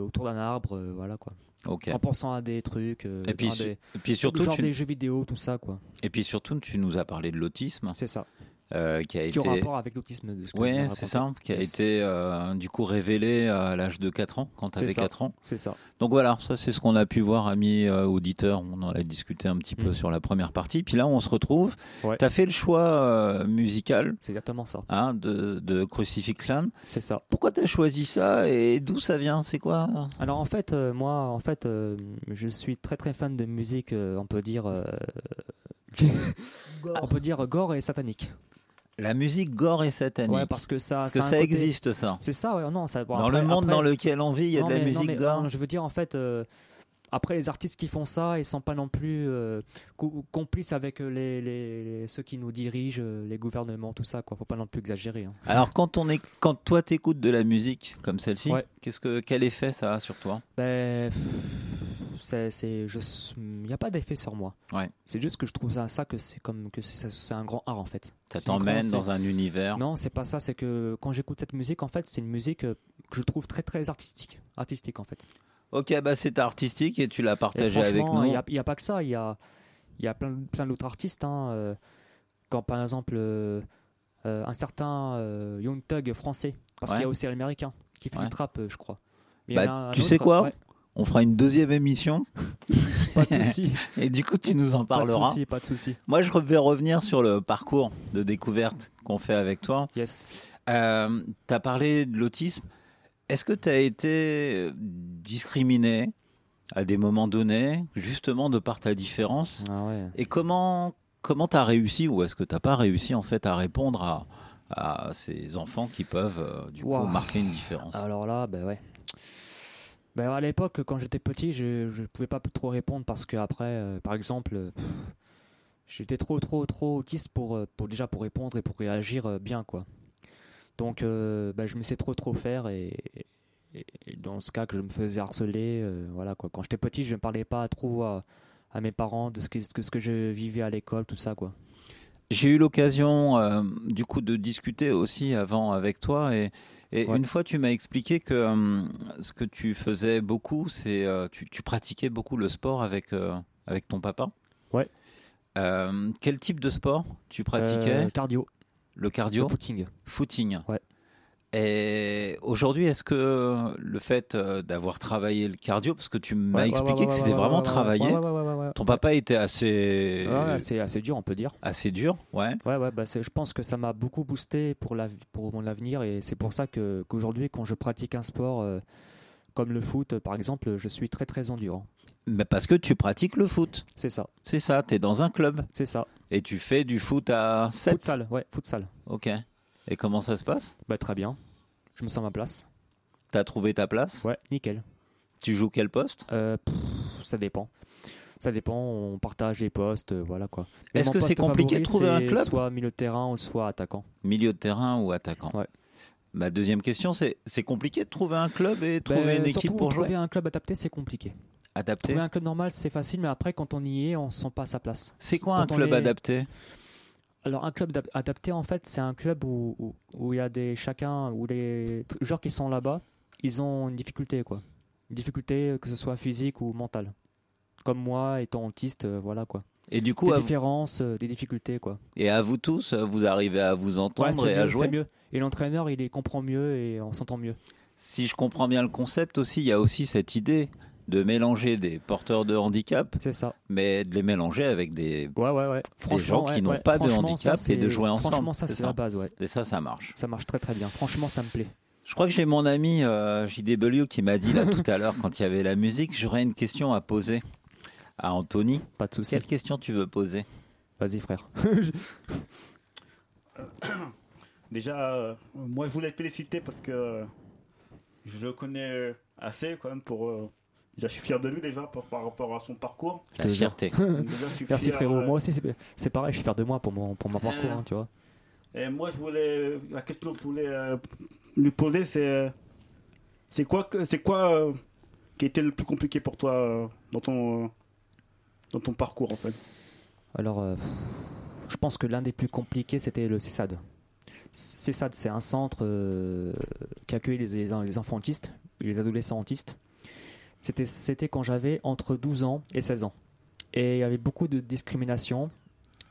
autour d'un arbre, voilà quoi. En pensant à des trucs, Et puis, des, et puis surtout, genre tu, des jeux vidéo, tout ça quoi. et puis surtout, tu nous as parlé de l'autisme. C'est ça. Euh, qui a Qui été. a rapport avec l'autisme de ce de c'est ça, qui a été euh, du coup révélé à l'âge de 4 ans, quand tu avais ça. 4 ans. C'est ça. Donc voilà, ça c'est ce qu'on a pu voir, amis euh, auditeurs. On en a discuté un petit peu Mm. sur la première partie. Puis là, on se retrouve. Ouais. Tu as fait le choix euh, musical C'est exactement ça. hein, de, de Crucifix Clan. C'est ça. Pourquoi tu as choisi ça et d'où ça vient? C'est quoi? Alors en fait, moi, en fait, je suis très très fan de musique, on peut dire, on peut dire gore et satanique. La musique gore et satanique. Ouais, parce que ça, Parce que a un ça côté- existe, ça. C'est ça, ouais. Non, ça. bon, dans après- le monde après- dans lequel on vit, il y a Non, de la mais- non, musique mais, gore. non, je veux dire, en fait, euh, après les artistes qui font ça, ils sont pas non plus euh, co- complices avec euh, les, les- les- ceux qui nous dirigent, les gouvernements, tout ça. Quoi. Faut pas non plus exagérer. hein. Alors quand on est, quand toi t'écoutes de la musique comme celle-ci, Ouais. qu'est-ce que quel effet ça a sur toi? Ben, c'est, il n'y a pas d'effet sur moi. Ouais. C'est juste que je trouve ça, ça que c'est comme que c'est, un grand art en fait. Ça t'emmène dans un univers. Non, c'est pas ça. C'est que quand j'écoute cette musique, en fait, c'est une musique euh, que je trouve très très artistique, artistique en fait. Ok, bah c'est artistique et tu l'as partagé avec nous. Il n'y a, pas que ça. Il y a, il y a plein, plein d'autres artistes. hein, euh, quand par exemple euh, euh, un certain Young Thug français, parce Ouais. qu'il y a aussi l'américain qui fait Ouais. du trap, je crois. Bah, tu autre, sais quoi? ouais, On fera une deuxième émission Pas de souci. et du coup tu nous en Pas de parleras. souci, pas de souci. Moi je vais revenir sur le parcours de découverte qu'on fait avec toi. Yes. Euh, tu as parlé de l'autisme. Est-ce que tu as été discriminé à des moments donnés, justement de par ta différence Ah ouais. Et comment comment tu as réussi ou est-ce que tu pas réussi en fait à répondre à, à ces enfants qui peuvent euh, du coup marquer une différence? Alors là, ben ouais. Ben à l'époque, quand j'étais petit, je ne pouvais pas trop répondre parce que après, euh, par exemple, euh, j'étais trop, trop, trop autiste pour, euh, pour déjà pour répondre et pour réagir bien, quoi. Donc, ben, je me sais trop, trop faire et, dans ce cas que je me faisais harceler, voilà quoi. Quand j'étais petit, je ne parlais pas trop à, à mes parents de ce que, ce que, je vivais à l'école, tout ça, quoi. J'ai eu l'occasion du coup de discuter aussi avant avec toi et, et Ouais. une fois tu m'as expliqué que euh, ce que tu faisais beaucoup, c'est euh, tu, tu pratiquais beaucoup le sport avec, euh, avec ton papa. Ouais. Euh, quel type de sport tu pratiquais? Cardio. Le cardio? Le footing. Footing. Ouais. Et aujourd'hui, est-ce que le fait euh, d'avoir travaillé le cardio, parce que tu m'as Ouais, expliqué ouais, que c'était vraiment travaillé, ton papa était assez, Ouais, c'est assez dur, on peut dire. assez dur, ouais. Ouais, ouais, bah je pense que ça m'a beaucoup boosté pour, la, pour mon avenir et c'est pour ça qu'aujourd'hui, quand je pratique un sport euh, comme le foot, par exemple, je suis très très endurant. Mais parce que tu pratiques le foot. C'est ça, C'est ça, tu es dans un club c'est ça. et tu fais du foot à 7. Futsal, ouais, futsal. Ok. Et comment ça se passe? Bah très bien. Je me sens à ma place. T'as trouvé ta place? Ouais, nickel. Tu joues quel poste? Euh, pff, ça dépend. Ça dépend, on partage les postes, euh, voilà quoi. Est-ce que c'est compliqué de trouver un club? Soit milieu de terrain ou soit attaquant. Milieu de terrain ou attaquant Ouais. Ma deuxième question, c'est c'est compliqué de trouver un club et de trouver Ben, une équipe pour trouver jouer? un club adapté, c'est compliqué. Adapté? Trouver un club normal, c'est facile, mais après, quand on y est, on se sent pas à sa place. C'est quoi un Quand on club est- adapté? Alors, un club dap- adapté, en fait, c'est un club où où- où il y a des chacun, où les joueurs qui sont là-bas, ils ont une difficulté, quoi. Une difficulté, euh, que ce soit physique ou mentale. Comme moi, étant autiste, euh, voilà, quoi. Et du coup, Des vous- différences, euh, des difficultés, quoi. et à vous tous, vous arrivez à vous entendre et à jouer mieux. Et l'entraîneur, il les comprend mieux et on s'entend mieux. Si je comprends bien le concept aussi, il y a aussi cette idée de mélanger des porteurs de handicap, C'est ça. mais de les mélanger avec des... Ouais, ouais, ouais. Des gens qui ouais, n'ont ouais. pas de handicap ça, et de jouer ensemble, Franchement, ça, c'est la base, ouais. Et ça, ça marche. Ça marche très très bien. Franchement, ça me plaît. Je crois que j'ai mon ami euh, JDW qui m'a dit là tout à l'heure quand il y avait la musique, j'aurais une question à poser à Anthony. Pas de souci. Quelle question tu veux poser? Vas-y, frère. Déjà, euh, moi je voulais te féliciter parce que je le connais assez quand même pour. euh, déjà, je suis fier de lui déjà par, par rapport à son parcours. La fierté. Déjà, Merci fier, frérot. euh, Moi aussi, c'est pareil. Je suis fier de moi pour mon, pour mon parcours, Euh. hein, tu vois. Et moi, je voulais. La question que je voulais euh, lui poser, c'est. euh, C'est quoi, c'est quoi euh, qui était le plus compliqué pour toi euh, dans, ton, euh, dans ton parcours en fait? Alors, euh, je pense que l'un des plus compliqués, c'était le CESAD. CESAD, c'est un centre euh, qui accueille les, les enfants autistes, et les adolescents autistes. C'était quand j'avais entre 12 ans et 16 ans. Et il y avait beaucoup de discrimination.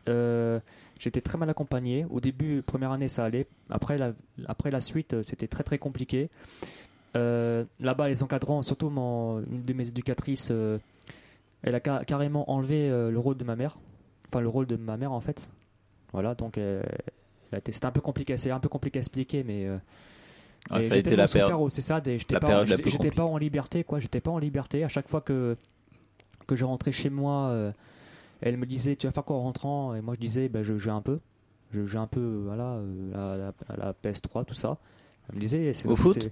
Euh, J'étais très mal accompagné. Au début, première année, ça allait. Après la, après la suite, euh, c'était très très compliqué. Euh, Là-bas, les encadrants, surtout mon- une de mes éducatrices, elle a ca- carrément enlevé le rôle de ma mère. Enfin, le rôle de ma mère, en fait. Voilà, donc c'était un peu compliqué. C'est un peu compliqué à expliquer, mais. Ah, ça a été la, période. CESAD et j'étais la pas, période la j'étais- plus j'étais pas en liberté, quoi. J'étais pas en liberté. À chaque fois que, que je rentrais chez moi, euh, elle me disait Tu vas faire quoi en rentrant? Et moi, je disais bah, Je joue un peu. Je joue un peu, voilà, euh, à, la, à la PS3, tout ça. Elle me disait c'est- Au foot? c'est-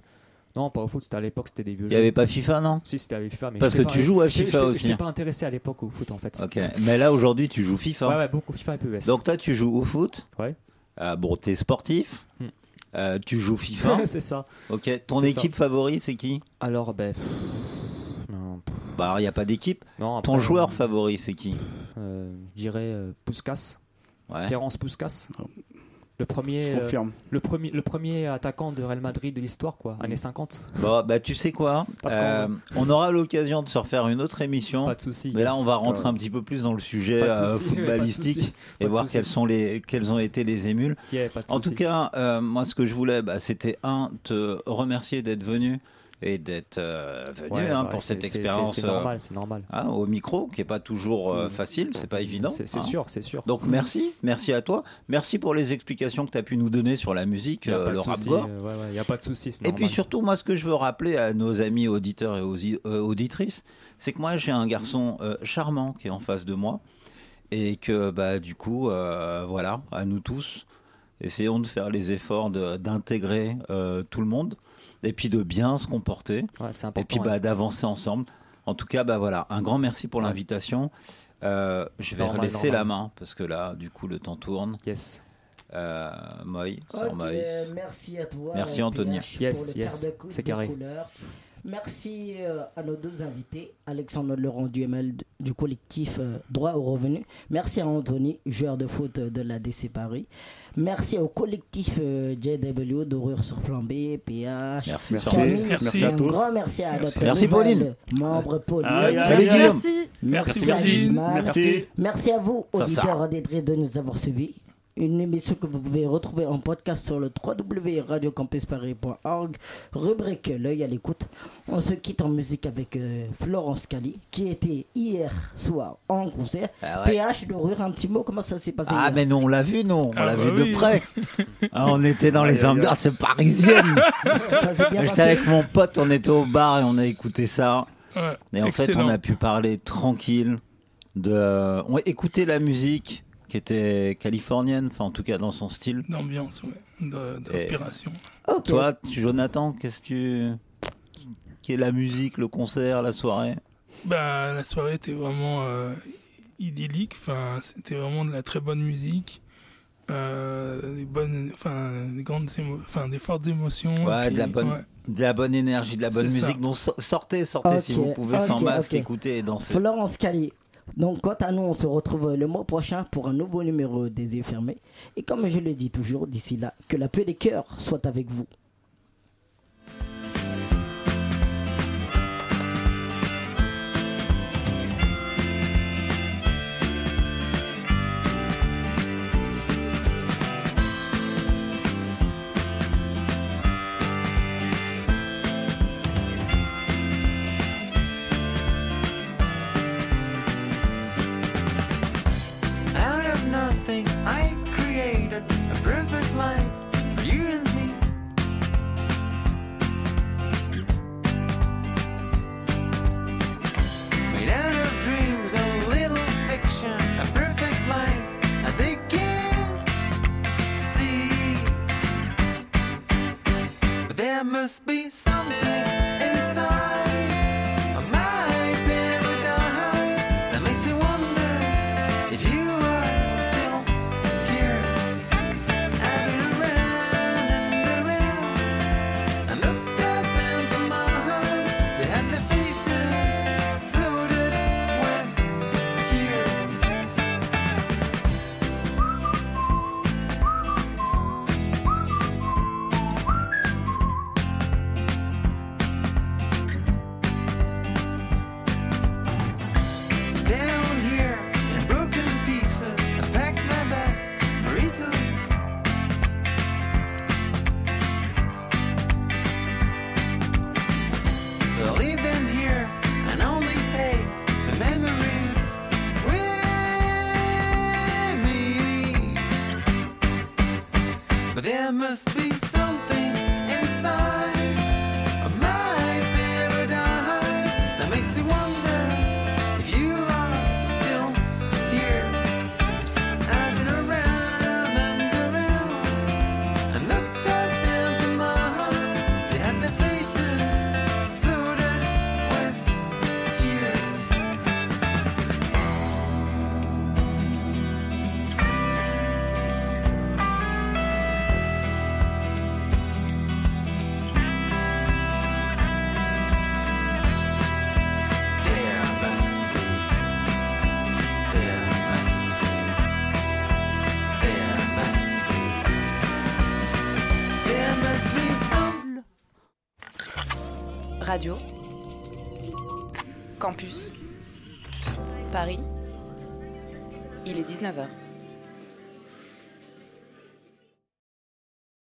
Non, pas au foot. C'était à l'époque, c'était des vieux Il n'y avait pas FIFA, non? Si, c'était avec FIFA. Mais Parce que pas- tu joues à FIFA aussi. J'étais pas intéressé à l'époque au foot, en fait. Ok. Mais là, aujourd'hui, tu joues FIFA. Ouais, ouais, beaucoup FIFA et PES. Donc toi, tu joues au foot? Ouais. Ah, bon, t'es sportif? Hmm. Euh, tu joues FIFA. c'est ça. ok. Ton équipe favorite, c'est qui? Alors, ben. non, Bah, il n'y a pas d'équipe? non, Ton joueur euh, favori, c'est qui? euh, Je dirais euh, Puskas. Ouais. Ferenc Puskas. Le premier, Je euh, le, premier, le premier attaquant de Real Madrid de l'histoire, quoi, années 50. Bon, bah, tu sais quoi Parce Euh, On aura l'occasion de se refaire une autre émission. Pas de souci. Mais là, on va rentrer un petit peu plus dans le sujet euh, footballistique et voir quels, sont les, quels ont été les émules. Yeah, pas de En tout cas, euh, moi, ce que je voulais, bah, c'était un, te remercier d'être venu et d'être euh, venu Ouais, hein, bah, pour cette expérience C'est euh, normal, c'est normal. hein, au micro, qui est pas toujours euh, facile, c'est pas évident. C'est hein. sûr, c'est sûr. Donc merci, merci à toi, merci pour les explications que tu as pu nous donner sur la musique, euh, le rap souci, gore. euh, ouais, a pas de souci. Et puis surtout, moi, ce que je veux rappeler à nos amis auditeurs et aux euh, auditrices, c'est que moi, j'ai un garçon euh, charmant qui est en face de moi. Et que, bah, du coup, euh, voilà, à nous tous, essayons de faire les efforts d'intégrer euh, tout le monde. Et puis de bien se comporter. Ouais, c'est Et puis ouais. bah, d'avancer ensemble. En tout cas, bah, voilà, un grand merci pour l'invitation. Euh, je vais Normal, la main parce que là, du coup, le temps tourne. Yes. Euh, Moï, Moïse. merci à toi. Merci, euh, Anthony. PH, Yes, pour le yes, c'est carré. Merci euh, à nos deux invités, Alexandre Laurent Duhamel du collectif euh, Droit au revenu. Merci à Anthony, joueur de foot de la DC Paris. Merci au collectif euh, JW d'Horreur sur Plan B, PH. Merci, Merci. Merci à Un tous. grand merci à notre Merci, Pauline. membre Pauline. Salut. Guillaume. Merci. Guimard. Merci. Merci à vous, auditeurs auditrices, de nous avoir suivis. Une émission que vous pouvez retrouver en podcast sur le www.radiocampusparis.org. Rubrique L'œil à l'écoute. On se quitte en musique avec euh, Florence Cali, qui était hier soir en concert. Ah ouais. PH de rire un petit mot, comment ça s'est passé Ah, mais nous, on l'a vu, nous. On Ah, l'a bah vu de oui. près. Ah, on était dans les ambiances parisiennes. J'étais avec mon pote, on était au bar et on a écouté ça. Ouais, Et en fait, on a pu parler tranquille de. On a écouté la musique qui était californienne, enfin en tout cas dans son style. D'ambiance, ouais. D'inspiration. Toi, tu- Jonathan, qu'est-ce que tu. Qui est la musique, le concert, la soirée? Bah, la soirée était vraiment euh, idyllique. Enfin, c'était vraiment de la très bonne musique. Euh, des bonnes, enfin, des grandes enfin, des fortes émotions. Ouais, puis- de la bonne- ouais. De la bonne énergie, de la bonne ça. musique. Donc so- sortez, sortez si vous pouvez sans masque, ok. écouter et danser. Florence Cali. Donc, quant à nous, on se retrouve le mois prochain pour un nouveau numéro des yeux fermés. Et comme je le dis toujours, d'ici là, que la paix des cœurs soit avec vous. There must be something